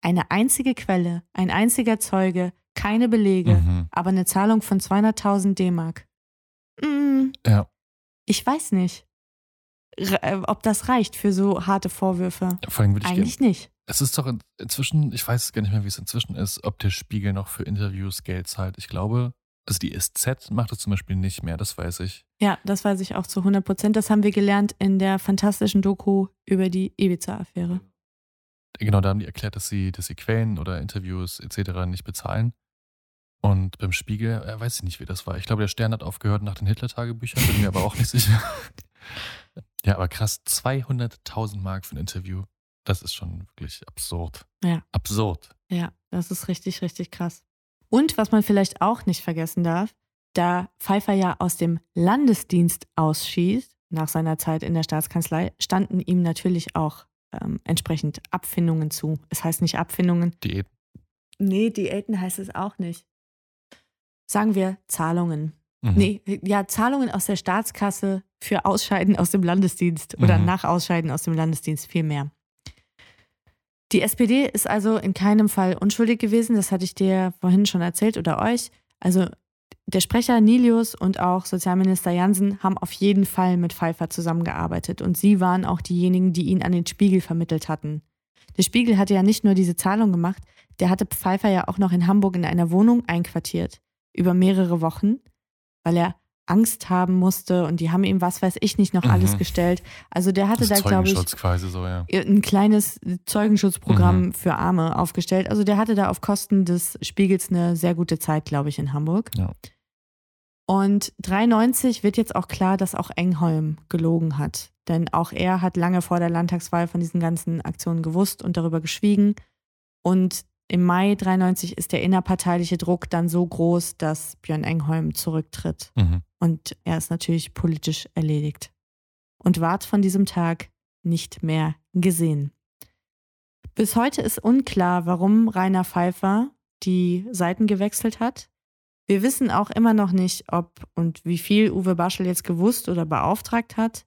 eine einzige Quelle, ein einziger Zeuge, keine Belege, Mhm. aber eine Zahlung von 200.000 D-Mark. Mm, Ja. ich weiß nicht, äh, ob das reicht für so harte Vorwürfe. Vor allem würde ich. Eigentlich nicht. Es ist doch in, inzwischen, ich weiß gar nicht mehr, wie es inzwischen ist, ob der Spiegel noch für Interviews Geld zahlt. Ich glaube, also die SZ macht das zum Beispiel nicht mehr, das weiß ich. Ja, das weiß ich auch zu 100 Prozent. Das haben wir gelernt in der fantastischen Doku über die Ibiza-Affäre. Genau, da haben die erklärt, dass sie, dass sie Quellen oder Interviews etc. nicht bezahlen. Und beim Spiegel, äh, weiß ich nicht, wie das war. Ich glaube, der Stern hat aufgehört nach den Hitler-Tagebüchern, bin mir aber auch nicht sicher. Ja, aber krass, 200.000 Mark für ein Interview. Das ist schon wirklich absurd. Ja. Absurd. Ja, das ist richtig, richtig krass. Und was man vielleicht auch nicht vergessen darf, da Pfeiffer ja aus dem Landesdienst ausschießt, nach seiner Zeit in der Staatskanzlei, standen ihm natürlich auch ähm, entsprechend Abfindungen zu. Es heißt nicht Abfindungen. Diät. Nee, Diäten heißt es auch nicht. Sagen wir Zahlungen. Mhm. Nee, ja, Zahlungen aus der Staatskasse für Ausscheiden aus dem Landesdienst oder Mhm. nach Ausscheiden aus dem Landesdienst vielmehr. Die SPD ist also in keinem Fall unschuldig gewesen, das hatte ich dir vorhin schon erzählt oder euch. Also der Sprecher Nilius und auch Sozialminister Jansen haben auf jeden Fall mit Pfeiffer zusammengearbeitet und sie waren auch diejenigen, die ihn an den Spiegel vermittelt hatten. Der Spiegel hatte ja nicht nur diese Zahlung gemacht, der hatte Pfeiffer ja auch noch in Hamburg in einer Wohnung einquartiert. über mehrere Wochen, weil er Angst haben musste und die haben ihm, was weiß ich nicht, noch Mhm. alles gestellt. Also der hatte Das da, glaube ich, quasi so, ja. ein kleines Zeugenschutzprogramm Mhm. für Arme aufgestellt. Also der hatte da auf Kosten des Spiegels eine sehr gute Zeit, glaube ich, in Hamburg. Ja. Und 93 wird jetzt auch klar, dass auch Engholm gelogen hat. Denn auch er hat lange vor der Landtagswahl von diesen ganzen Aktionen gewusst und darüber geschwiegen. Und im Mai 93 ist der innerparteiliche Druck dann so groß, dass Björn Engholm zurücktritt. Mhm. Und er ist natürlich politisch erledigt. Und ward von diesem Tag nicht mehr gesehen. Bis heute ist unklar, warum Rainer Pfeiffer die Seiten gewechselt hat. Wir wissen auch immer noch nicht, ob und wie viel Uwe Baschel jetzt gewusst oder beauftragt hat.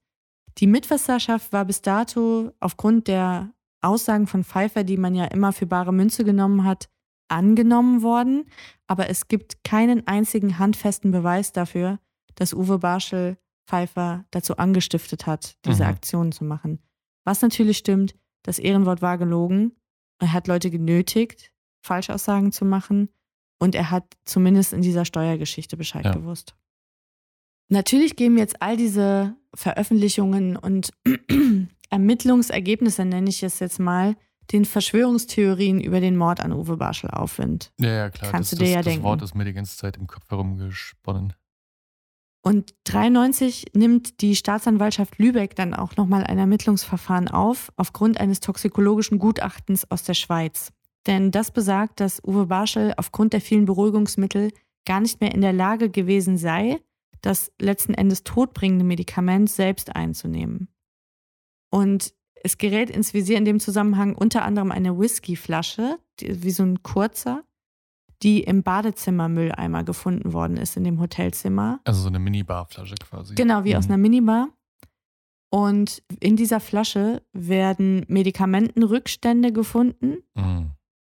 Die Mitwasserschaft war bis dato aufgrund der Aussagen von Pfeiffer, die man ja immer für bare Münze genommen hat, angenommen worden. Aber es gibt keinen einzigen handfesten Beweis dafür, dass Uwe Barschel Pfeiffer dazu angestiftet hat, diese Mhm. Aktionen zu machen. Was natürlich stimmt, das Ehrenwort war gelogen. Er hat Leute genötigt, Falschaussagen zu machen. Und er hat zumindest in dieser Steuergeschichte Bescheid Ja. gewusst. Natürlich geben jetzt all diese Veröffentlichungen und Ermittlungsergebnisse, nenne ich es jetzt mal, den Verschwörungstheorien über den Mord an Uwe Barschel Aufwind. Ja, ja, klar. Kannst das, du dir das, ja das denken. Wort ist mir die ganze Zeit im Kopf herumgesponnen. Und 93 nimmt die Staatsanwaltschaft Lübeck dann auch nochmal ein Ermittlungsverfahren auf, aufgrund eines toxikologischen Gutachtens aus der Schweiz. Denn das besagt, dass Uwe Barschel aufgrund der vielen Beruhigungsmittel gar nicht mehr in der Lage gewesen sei, das letzten Endes todbringende Medikament selbst einzunehmen. Und es gerät ins Visier in dem Zusammenhang unter anderem eine Whiskyflasche, wie so ein kurzer, die im Badezimmermülleimer gefunden worden ist in dem Hotelzimmer. Also so eine Minibarflasche quasi. Genau, wie aus Mhm. einer Minibar. Und in dieser Flasche werden Medikamentenrückstände gefunden. Mhm.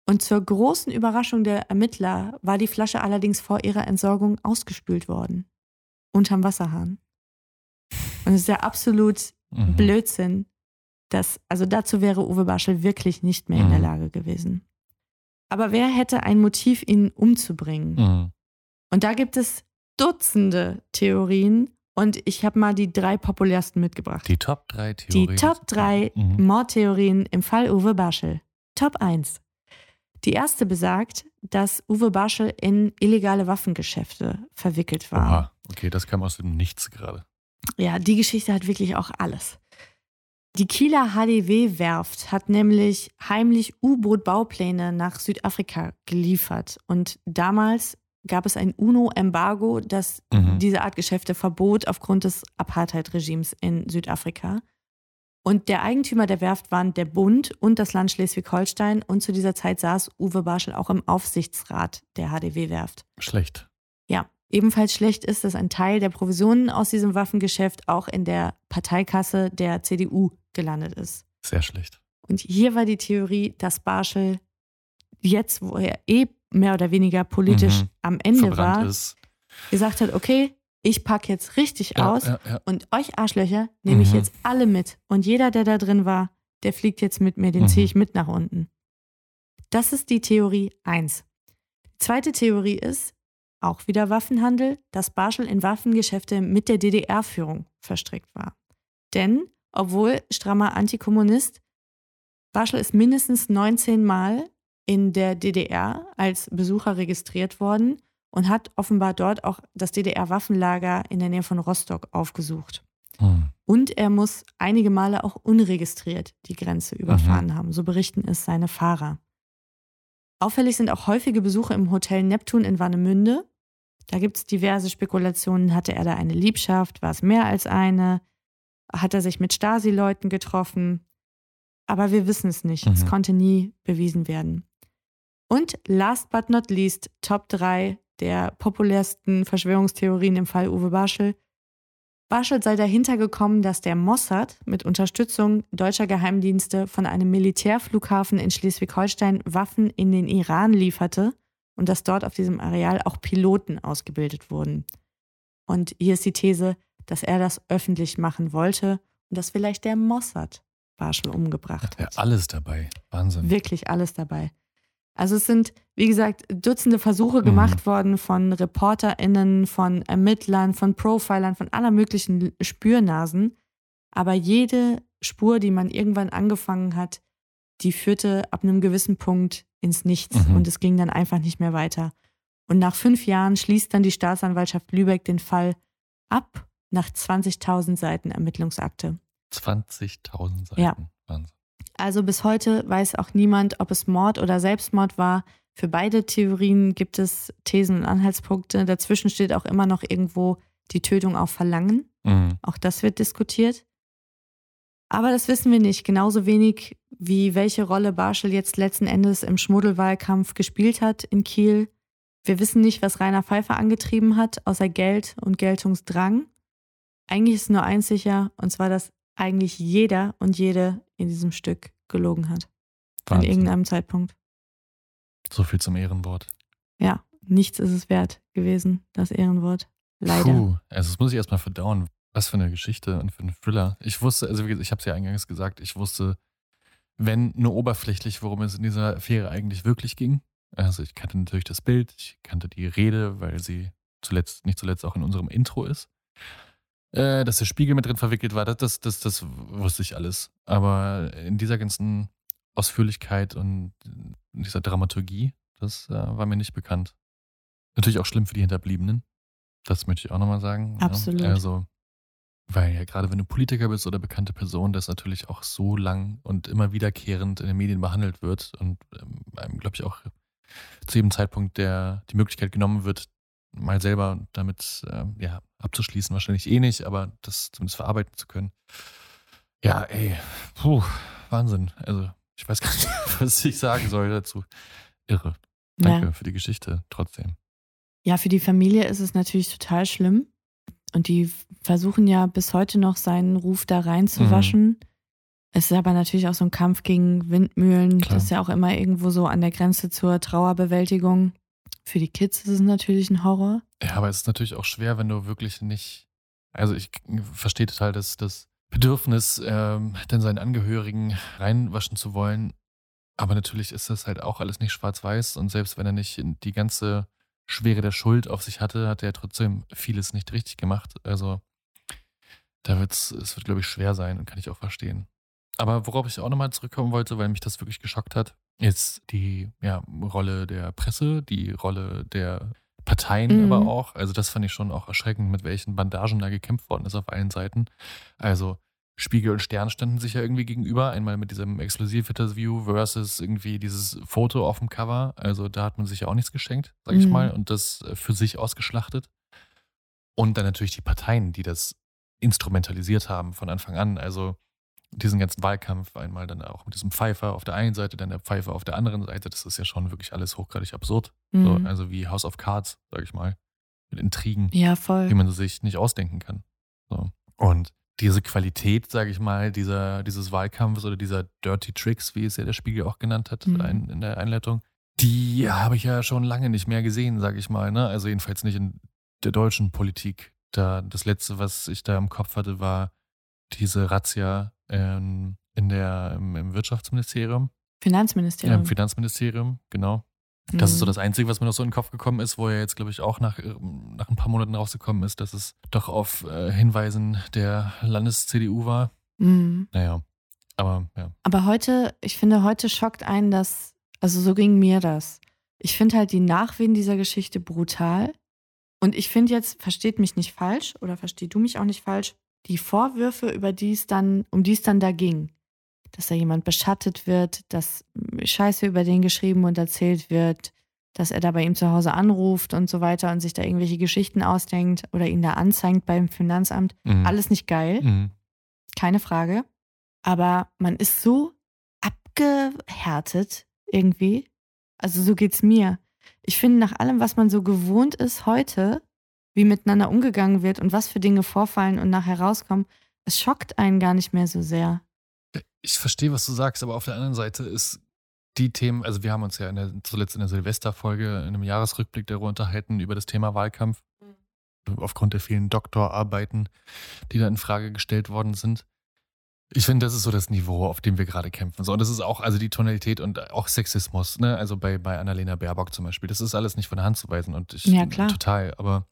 Und zur großen Überraschung der Ermittler war die Flasche allerdings vor ihrer Entsorgung ausgespült worden. Unterm Wasserhahn. Und es ist ja absolut Mhm. Blödsinn. Das, also dazu wäre Uwe Barschel wirklich nicht mehr in der Mhm. Lage gewesen. Aber wer hätte ein Motiv, ihn umzubringen? Mhm. Und da gibt es Dutzende Theorien und ich habe mal die drei populärsten mitgebracht. Die Top 3 Die Theorien. Top 3 Mhm. Mordtheorien im Fall Uwe Barschel. Top 1. Die erste besagt, dass Uwe Barschel in illegale Waffengeschäfte verwickelt war. Oha, okay, das kam aus dem Nichts gerade. Ja, die Geschichte hat wirklich auch alles. Die Kieler HDW-Werft hat nämlich heimlich U-Boot-Baupläne nach Südafrika geliefert. Und damals gab es ein UNO-Embargo, das Mhm. diese Art Geschäfte verbot aufgrund des Apartheid-Regimes in Südafrika. Und der Eigentümer der Werft waren der Bund und das Land Schleswig-Holstein. Und zu dieser Zeit saß Uwe Barschel auch im Aufsichtsrat der HDW-Werft. Schlecht. Ebenfalls schlecht ist, dass ein Teil der Provisionen aus diesem Waffengeschäft auch in der Parteikasse der CDU gelandet ist. Sehr schlecht. Und hier war die Theorie, dass Barschel jetzt, wo er eh mehr oder weniger politisch Mhm. am Ende Verbrannt war, ist. gesagt hat, okay, ich packe jetzt richtig Ja, aus ja, ja. und euch Arschlöcher nehme ich Mhm. jetzt alle mit. Und jeder, der da drin war, der fliegt jetzt mit mir, den Mhm. ziehe ich mit nach unten. Das ist die Theorie 1. Die zweite Theorie ist, auch wieder Waffenhandel, dass Barschel in Waffengeschäfte mit der DDR-Führung verstrickt war. Denn, obwohl strammer Antikommunist, Barschel ist mindestens 19 Mal in der DDR als Besucher registriert worden und hat offenbar dort auch das DDR-Waffenlager in der Nähe von Rostock aufgesucht. Hm. Und er muss einige Male auch unregistriert die Grenze überfahren haben, so berichten es seine Fahrer. Auffällig sind auch häufige Besuche im Hotel Neptun in Warnemünde. Da gibt es diverse Spekulationen. Hatte er da eine Liebschaft? War es mehr als eine? Hat er sich mit Stasi-Leuten getroffen? Aber wir wissen es nicht. Es Mhm. konnte nie bewiesen werden. Und last but not least, Top 3 der populärsten Verschwörungstheorien im Fall Uwe Barschel. Barschel sei dahinter gekommen, dass der Mossad mit Unterstützung deutscher Geheimdienste von einem Militärflughafen in Schleswig-Holstein Waffen in den Iran lieferte und dass dort auf diesem Areal auch Piloten ausgebildet wurden. Und hier ist die These, dass er das öffentlich machen wollte und dass vielleicht der Mossad Barschel umgebracht Ja, hat. alles dabei. Wahnsinn. Wirklich alles dabei. Also es sind, wie gesagt, Dutzende Versuche Mhm. gemacht worden von ReporterInnen, von Ermittlern, von Profilern, von aller möglichen Spürnasen. Aber jede Spur, die man irgendwann angefangen hat, die führte ab einem gewissen Punkt ins Nichts Mhm. und es ging dann einfach nicht mehr weiter. Und nach fünf Jahren schließt dann die Staatsanwaltschaft Lübeck den Fall ab nach 20.000 Seiten Ermittlungsakte. 20.000 Seiten. Ja. Wahnsinn. Also bis heute weiß auch niemand, ob es Mord oder Selbstmord war. Für beide Theorien gibt es Thesen und Anhaltspunkte. Dazwischen steht auch immer noch irgendwo die Tötung auf Verlangen. Mhm. Auch das wird diskutiert. Aber das wissen wir nicht. Genauso wenig wie welche Rolle Barschel jetzt letzten Endes im Schmuddelwahlkampf gespielt hat in Kiel. Wir wissen nicht, was Rainer Pfeiffer angetrieben hat, außer Geld und Geltungsdrang. Eigentlich ist nur eins sicher, und zwar, dass eigentlich jeder und jede in diesem Stück gelogen hat. An Wahnsinn. irgendeinem Zeitpunkt. So viel zum Ehrenwort. Ja, nichts ist es wert gewesen, das Ehrenwort. Leider. Puh, also das muss ich erstmal verdauen. Was für eine Geschichte und für einen Thriller. Ich wusste, also wie gesagt, ich habe es ja eingangs gesagt, ich wusste, wenn nur oberflächlich, worum es in dieser Affäre eigentlich wirklich ging. Also ich kannte natürlich das Bild, ich kannte die Rede, weil sie zuletzt, nicht zuletzt auch in unserem Intro ist. Äh, dass der Spiegel mit drin verwickelt war, das, das, das, das wusste ich alles. Aber in dieser ganzen Ausführlichkeit und in dieser Dramaturgie, das äh, war mir nicht bekannt. Natürlich auch schlimm für die Hinterbliebenen. Das möchte ich auch nochmal sagen. Absolut. Ja, also, weil ja gerade wenn du Politiker bist oder bekannte Person, das natürlich auch so lang und immer wiederkehrend in den Medien behandelt wird und ähm, einem, glaube ich, auch zu jedem Zeitpunkt der die Möglichkeit genommen wird, mal selber damit ähm, ja, abzuschließen, wahrscheinlich eh nicht, aber das zumindest verarbeiten zu können. Ja, ey, puh, Wahnsinn. Also, ich weiß gar nicht, was ich sagen soll dazu. Irre. Danke Ja. für die Geschichte trotzdem. Ja, für die Familie ist es natürlich total schlimm. Und die versuchen ja bis heute noch seinen Ruf da reinzuwaschen. Mhm. Es ist aber natürlich auch so ein Kampf gegen Windmühlen. Klar. Das ist ja auch immer irgendwo so an der Grenze zur Trauerbewältigung. Für die Kids ist es natürlich ein Horror. Ja, aber es ist natürlich auch schwer, wenn du wirklich nicht. Also ich verstehe total das, das Bedürfnis, ähm, dann seinen Angehörigen reinwaschen zu wollen. Aber natürlich ist das halt auch alles nicht schwarz-weiß. Und selbst wenn er nicht die ganze Schwere der Schuld auf sich hatte, hat er trotzdem vieles nicht richtig gemacht. Also da wird's, es wird, glaube ich, schwer sein und kann ich auch verstehen. Aber worauf ich auch nochmal zurückkommen wollte, weil mich das wirklich geschockt hat, ist die ja, Rolle der Presse, die Rolle der Parteien Mhm. aber auch. Also das fand ich schon auch erschreckend, mit welchen Bandagen da gekämpft worden ist auf allen Seiten. Also Spiegel und Stern standen sich ja irgendwie gegenüber. Einmal mit diesem Exklusiv-Interview versus irgendwie dieses Foto auf dem Cover. Also da hat man sich ja auch nichts geschenkt, sag ich Mhm. mal, und das äh, für sich ausgeschlachtet. Und dann natürlich die Parteien, die das instrumentalisiert haben von Anfang an. Also diesen ganzen Wahlkampf, einmal dann auch mit diesem Pfeifer auf der einen Seite, dann der Pfeifer auf der anderen Seite. Das ist ja schon wirklich alles hochgradig absurd. So, Mhm. also wie House of Cards, sag ich mal. Mit Intrigen Ja, voll. wie man sich nicht ausdenken kann. So. Und diese Qualität, sage ich mal, dieser, dieses Wahlkampfes oder dieser Dirty Tricks, wie es ja der Spiegel auch genannt hat Mhm. ein, in der Einleitung, die habe ich ja schon lange nicht mehr gesehen, sage ich mal. Ne? Also jedenfalls nicht in der deutschen Politik. Da das letzte, was ich da im Kopf hatte, war diese Razzia in der, im, Wirtschaftsministerium, ja, Finanzministerium. im Finanzministerium, genau. Das ist so Mhm. das Einzige, was mir noch so in den Kopf gekommen ist, wo er jetzt, glaube ich, auch nach, ähm, nach ein paar Monaten rausgekommen ist, dass es doch auf äh, Hinweisen der Landes-CDU war. Mhm. Naja, aber ja. Aber heute, ich finde, heute schockt einen das, also so ging mir das. Ich finde halt die Nachwehen dieser Geschichte brutal. Und ich finde jetzt, versteht mich nicht falsch oder versteh du mich auch nicht falsch, die Vorwürfe, über die es dann, um die es dann da ging, dass da jemand beschattet wird, dass Scheiße über den geschrieben und erzählt wird, dass er da bei ihm zu Hause anruft und so weiter und sich da irgendwelche Geschichten ausdenkt oder ihn da anzeigt beim Finanzamt. Mhm. Alles nicht geil Mhm. keine Frage. Aber man ist so abgehärtet irgendwie. Also so geht's mir. Ich finde, nach allem, was man so gewohnt ist heute, wie miteinander umgegangen wird und was für Dinge vorfallen und nachher rauskommen, es schockt einen gar nicht mehr so sehr. Ich verstehe, was du sagst, aber auf der anderen Seite ist die Themen, also wir haben uns ja in der, zuletzt in der Silvesterfolge in einem Jahresrückblick darüber unterhalten, über das Thema Wahlkampf, aufgrund der vielen Doktorarbeiten, die da in Frage gestellt worden sind. Ich finde, das ist so das Niveau, auf dem wir gerade kämpfen. So, und das ist auch, also die Tonalität und auch Sexismus, ne? Also bei, bei Annalena Baerbock zum Beispiel. Das ist alles nicht von der Hand zu weisen und ich Ja, klar. total. Aber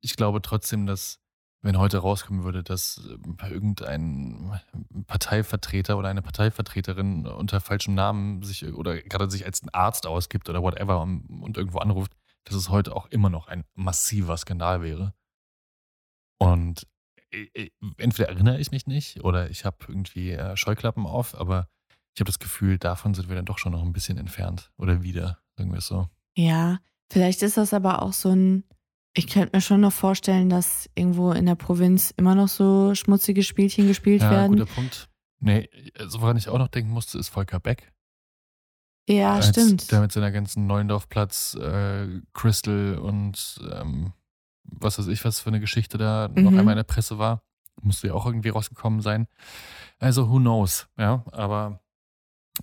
ich glaube trotzdem, dass, wenn heute rauskommen würde, dass äh, irgendein Parteivertreter oder eine Parteivertreterin unter falschem Namen sich oder gerade sich als ein Arzt ausgibt oder whatever und, irgendwo anruft, dass es heute auch immer noch ein massiver Skandal wäre. Und äh, äh, entweder erinnere ich mich nicht oder ich habe irgendwie äh, Scheuklappen auf, aber ich habe das Gefühl, davon sind wir dann doch schon noch ein bisschen entfernt. Oder wieder, sagen wir es so. Ja, vielleicht ist das aber auch so ein. Ich könnte mir schon noch vorstellen, dass irgendwo in der Provinz immer noch so schmutzige Spielchen gespielt Ja, werden. guter Punkt. Nee, also woran ich auch noch denken musste, ist Volker Beck. Ja, Als stimmt. Der mit seiner ganzen Neuendorfplatz, äh, Crystal und ähm, was weiß ich, was für eine Geschichte da noch Mhm. einmal in der Presse war. Musste ja auch irgendwie rausgekommen sein. Also, who knows, ja, aber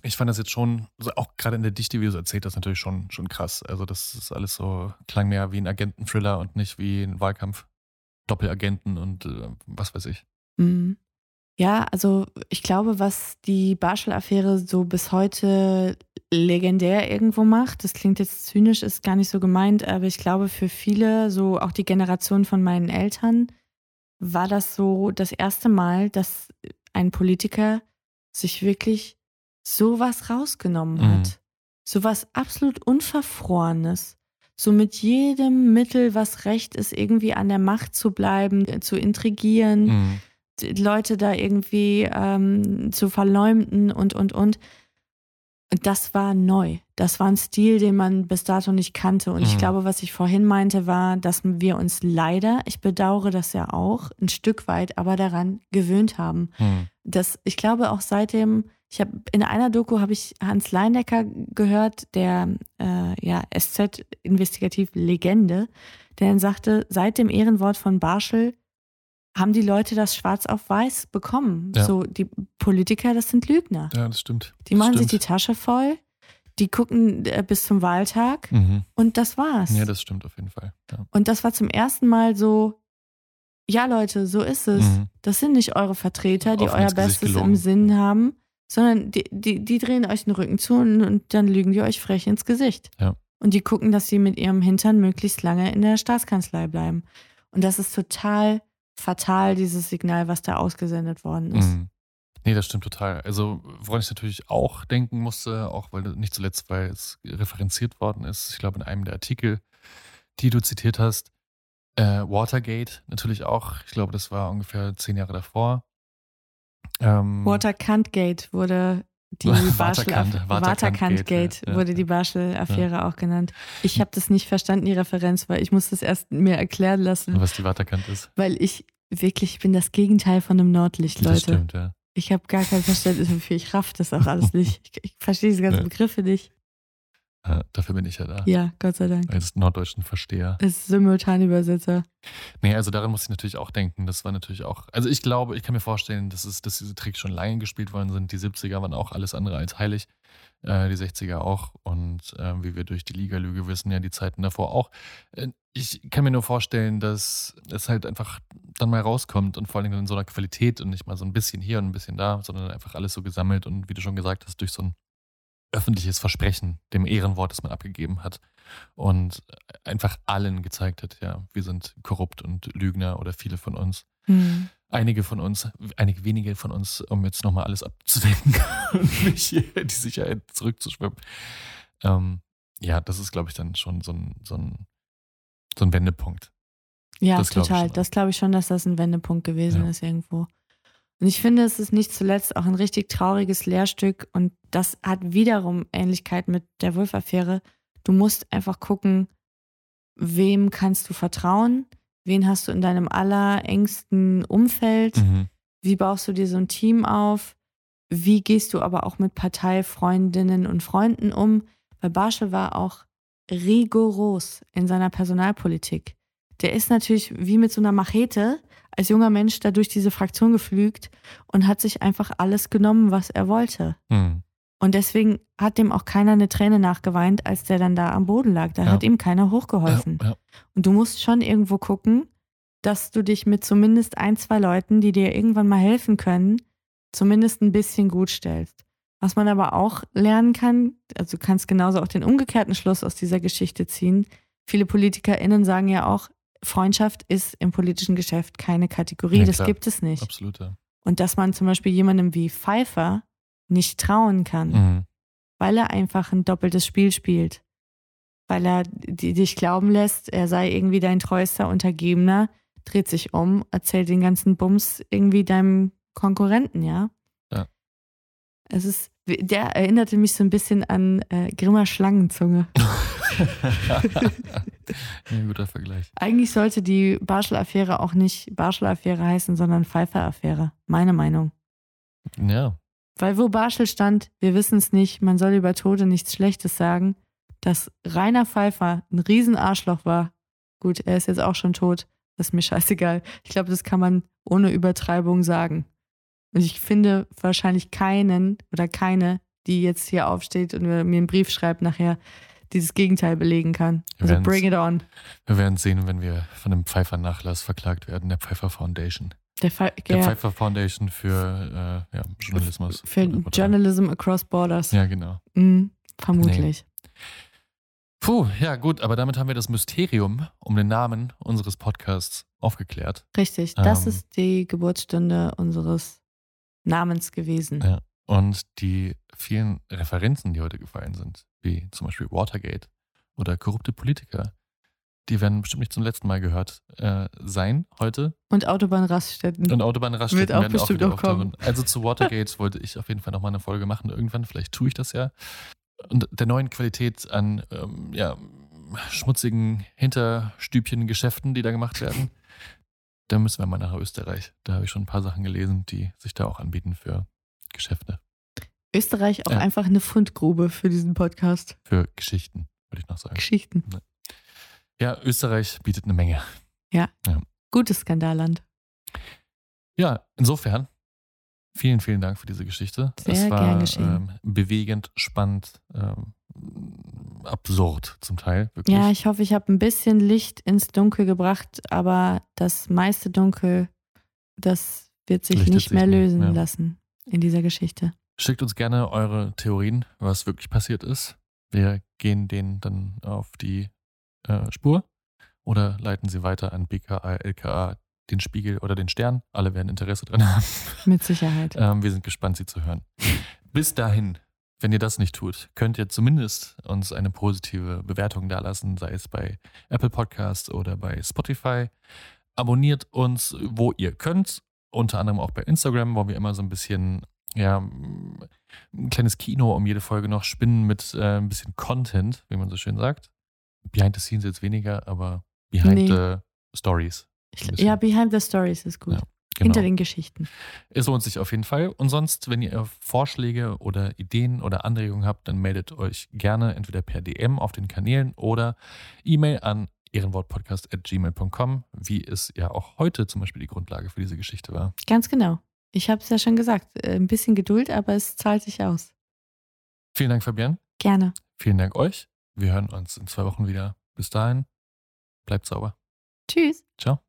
ich fand das jetzt schon, so auch gerade in der Dichte, wie du es erzählt hast, natürlich schon, schon krass. Also, das ist alles so, klang mehr wie ein Agenten-Thriller und nicht wie ein Wahlkampf. Doppelagenten und äh, was weiß ich. Mhm. Ja, also ich glaube, was die Barschel-Affäre so bis heute legendär irgendwo macht, das klingt jetzt zynisch, ist gar nicht so gemeint, aber ich glaube für viele, so auch die Generation von meinen Eltern, war das so das erste Mal, dass ein Politiker sich wirklich sowas rausgenommen Mhm. hat. Sowas absolut Unverfrorenes. So mit jedem Mittel, was recht ist, irgendwie an der Macht zu bleiben, äh, zu intrigieren Mhm. Leute da irgendwie ähm, zu verleumden und, und, und. Das war neu. Das war ein Stil, den man bis dato nicht kannte. Und ich Mhm. glaube, was ich vorhin meinte, war, dass wir uns leider, ich bedauere das ja auch, ein Stück weit, aber daran gewöhnt haben. Mhm. Das, ich glaube auch seitdem, ich habe in einer Doku habe ich Hans Leindecker gehört, der äh, ja SZ investigativ Legende, der dann sagte, seit dem Ehrenwort von Barschel haben die Leute das schwarz auf weiß bekommen. Ja. So die Politiker, das sind Lügner. Ja, das stimmt. Die Das machen stimmt. sich die Tasche voll, die gucken äh, bis zum Wahltag Mhm. und das war's. Ja, das stimmt auf jeden Fall. Ja. Und das war zum ersten Mal so, ja Leute, so ist es. Mhm. Das sind nicht eure Vertreter, die Offen euer Bestes gelogen. im Sinn haben, sondern die, die, die drehen euch den Rücken zu und, und dann lügen die euch frech ins Gesicht. Ja. Und die gucken, dass sie mit ihrem Hintern möglichst lange in der Staatskanzlei bleiben. Und das ist total fatal, dieses Signal, was da ausgesendet worden ist. Mhm. Nee, das stimmt total. Also, woran ich natürlich auch denken musste, auch weil nicht zuletzt, weil es referenziert worden ist, ich glaube in einem der Artikel, die du zitiert hast, äh, Watergate natürlich auch. Ich glaube, das war ungefähr zehn Jahre davor. Ähm, Waterkant-Gate wurde die Waterkant- Barschel Waterkant-Gate, Waterkant-Gate ja, ja. wurde die Barschel-Affäre auch genannt. Ich habe das nicht verstanden, die Referenz, weil ich muss das erst mir erklären lassen, was die Waterkant ist. weil ich wirklich ich bin das Gegenteil von einem Nordlicht, Das Leute. stimmt, ja. Ich habe gar kein Verständnis dafür. Ich raff das auch alles nicht. Ich, ich verstehe diese ganzen Ja. Begriffe nicht. Äh, dafür bin ich ja da. Ja, Gott sei Dank. Als norddeutschen Versteher. Ist Simultanübersetzer. Nee, also daran muss ich natürlich auch denken. Das war natürlich auch. Also ich glaube, ich kann mir vorstellen, dass, es, dass diese Tricks schon lange gespielt worden sind. Die 70er waren auch alles andere als heilig. Äh, die 60er auch. Und äh, wie wir durch die Liga-Lüge wissen, ja die Zeiten davor auch. Äh, ich kann mir nur vorstellen, dass es halt einfach dann mal rauskommt und vor allem in so einer Qualität und nicht mal so ein bisschen hier und ein bisschen da, sondern einfach alles so gesammelt und wie du schon gesagt hast, durch so ein öffentliches Versprechen, dem Ehrenwort, das man abgegeben hat und einfach allen gezeigt hat, ja, wir sind korrupt und Lügner oder viele von uns. Hm. Einige von uns, einige wenige von uns, um jetzt nochmal alles abzuwenden und nicht hier in die Sicherheit zurückzuschwimmen. Ähm, ja, das ist, glaube ich, dann schon so ein, so ein, so ein Wendepunkt. Ja, Das glaub total. schon. Das glaube ich schon, dass das ein Wendepunkt gewesen Ja. ist irgendwo. Und ich finde, es ist nicht zuletzt auch ein richtig trauriges Lehrstück und das hat wiederum Ähnlichkeit mit der Wolf-Affäre. Du musst einfach gucken, wem kannst du vertrauen, wen hast du in deinem allerengsten Umfeld, Mhm. wie baust du dir so ein Team auf, wie gehst du aber auch mit Parteifreundinnen und Freunden um, weil Barschel war auch rigoros in seiner Personalpolitik. Der ist natürlich wie mit so einer Machete als junger Mensch da durch diese Fraktion geflügt und hat sich einfach alles genommen, was er wollte. Mhm. Und deswegen hat dem auch keiner eine Träne nachgeweint, als der dann da am Boden lag. Da Ja. hat ihm keiner hochgeholfen. Ja, ja. Und du musst schon irgendwo gucken, dass du dich mit zumindest ein, zwei Leuten, die dir irgendwann mal helfen können, zumindest ein bisschen gut stellst. Was man aber auch lernen kann, also du kannst genauso auch den umgekehrten Schluss aus dieser Geschichte ziehen. Viele PolitikerInnen sagen ja auch, Freundschaft ist im politischen Geschäft keine Kategorie, Ja, das klar. gibt es nicht. Absolut, ja. Und dass man zum Beispiel jemandem wie Pfeiffer nicht trauen kann, Mhm. weil er einfach ein doppeltes Spiel spielt. Weil er dich glauben lässt, er sei irgendwie dein treuester Untergebener, dreht sich um, erzählt den ganzen Bums irgendwie deinem Konkurrenten, ja? Ja. Es ist, der erinnerte mich so ein bisschen an äh, Grimmer Schlangenzunge. ja, guter Vergleich. Eigentlich sollte die Barschel-Affäre auch nicht Barschel-Affäre heißen, sondern Pfeiffer-Affäre. Meine Meinung. Ja, Weil wo Barschel stand, wir wissen es nicht, man soll über Tote nichts Schlechtes sagen, dass Rainer Pfeiffer ein Riesenarschloch war. Gut, er ist jetzt auch schon tot, das ist mir scheißegal. Ich glaube, das kann man ohne Übertreibung sagen. Und ich finde wahrscheinlich keinen oder keine, die jetzt hier aufsteht und mir einen Brief schreibt nachher, dieses Gegenteil belegen kann. Wir Also bring it on. wir werden sehen, wenn wir von dem Pfeiffer-Nachlass verklagt werden, der Pfeiffer Foundation. Der, Fall, Der ja, Pfeiffer Foundation für äh, ja, Journalismus. für Journalism across borders. Ja, genau. Mhm, vermutlich. Puh, ja gut, aber damit haben wir das Mysterium um den Namen unseres Podcasts aufgeklärt. Richtig, das Ähm. ist die Geburtsstunde unseres Namens gewesen. Ja. Und die vielen Referenzen, die heute gefallen sind, wie zum Beispiel Watergate oder korrupte Politiker, die werden bestimmt nicht zum letzten Mal gehört äh, sein heute. Und Autobahnraststätten. Und Autobahnraststätten Wird auch werden bestimmt wieder auch kommen. Also zu Watergate wollte ich auf jeden Fall nochmal eine Folge machen irgendwann. Vielleicht tue ich das ja. Und der neuen Qualität an ähm, ja, schmutzigen Hinterstübchen-Geschäften, die da gemacht werden. Da müssen wir mal nach Österreich. Da habe ich schon ein paar Sachen gelesen, die sich da auch anbieten für Geschäfte, Österreich auch Ja. einfach eine Fundgrube für diesen Podcast. für Geschichten, würde ich noch sagen. Geschichten. Ja, Österreich bietet eine Menge. Gutes Skandalland. Ja, insofern, vielen, vielen Dank für diese Geschichte. Sehr es war gern geschehen. Ähm, bewegend, spannend, ähm, absurd zum Teil, wirklich. Ja, ich hoffe, ich habe ein bisschen Licht ins Dunkel gebracht, aber das meiste Dunkel, das wird sich Lichtet nicht sich mehr nicht, lösen ja. lassen in dieser Geschichte. Schickt uns gerne eure Theorien, was wirklich passiert ist. Wir gehen denen dann auf die äh, Spur oder leiten sie weiter an BKA, LKA, den Spiegel oder den Stern. Alle werden Interesse dran haben. Mit Sicherheit. Ähm, wir sind gespannt, sie zu hören. Bis dahin, wenn ihr das nicht tut, könnt ihr zumindest uns eine positive Bewertung dalassen, sei es bei Apple Podcasts oder bei Spotify. Abonniert uns, wo ihr könnt, unter anderem auch bei Instagram, wo wir immer so ein bisschen, ja, ein kleines Kino um jede Folge noch spinnen mit äh, ein bisschen Content, wie man so schön sagt. Behind the scenes jetzt weniger, aber behind Nee. the stories. Ja, Behind the Stories ist gut. Ja, Hinter Genau. den Geschichten. Es lohnt sich auf jeden Fall. Und sonst, wenn ihr Vorschläge oder Ideen oder Anregungen habt, dann meldet euch gerne entweder per DM auf den Kanälen oder E-Mail an ehrenwortpodcast.gmail.com, wie es ja auch heute zum Beispiel die Grundlage für diese Geschichte war. Ganz genau. Ich habe es ja schon gesagt. äh, Ein bisschen Geduld, aber es zahlt sich aus. Vielen Dank, Fabian. Gerne. Vielen Dank euch. Wir hören uns in zwei Wochen wieder. Bis dahin, bleibt sauber. Tschüss. Ciao.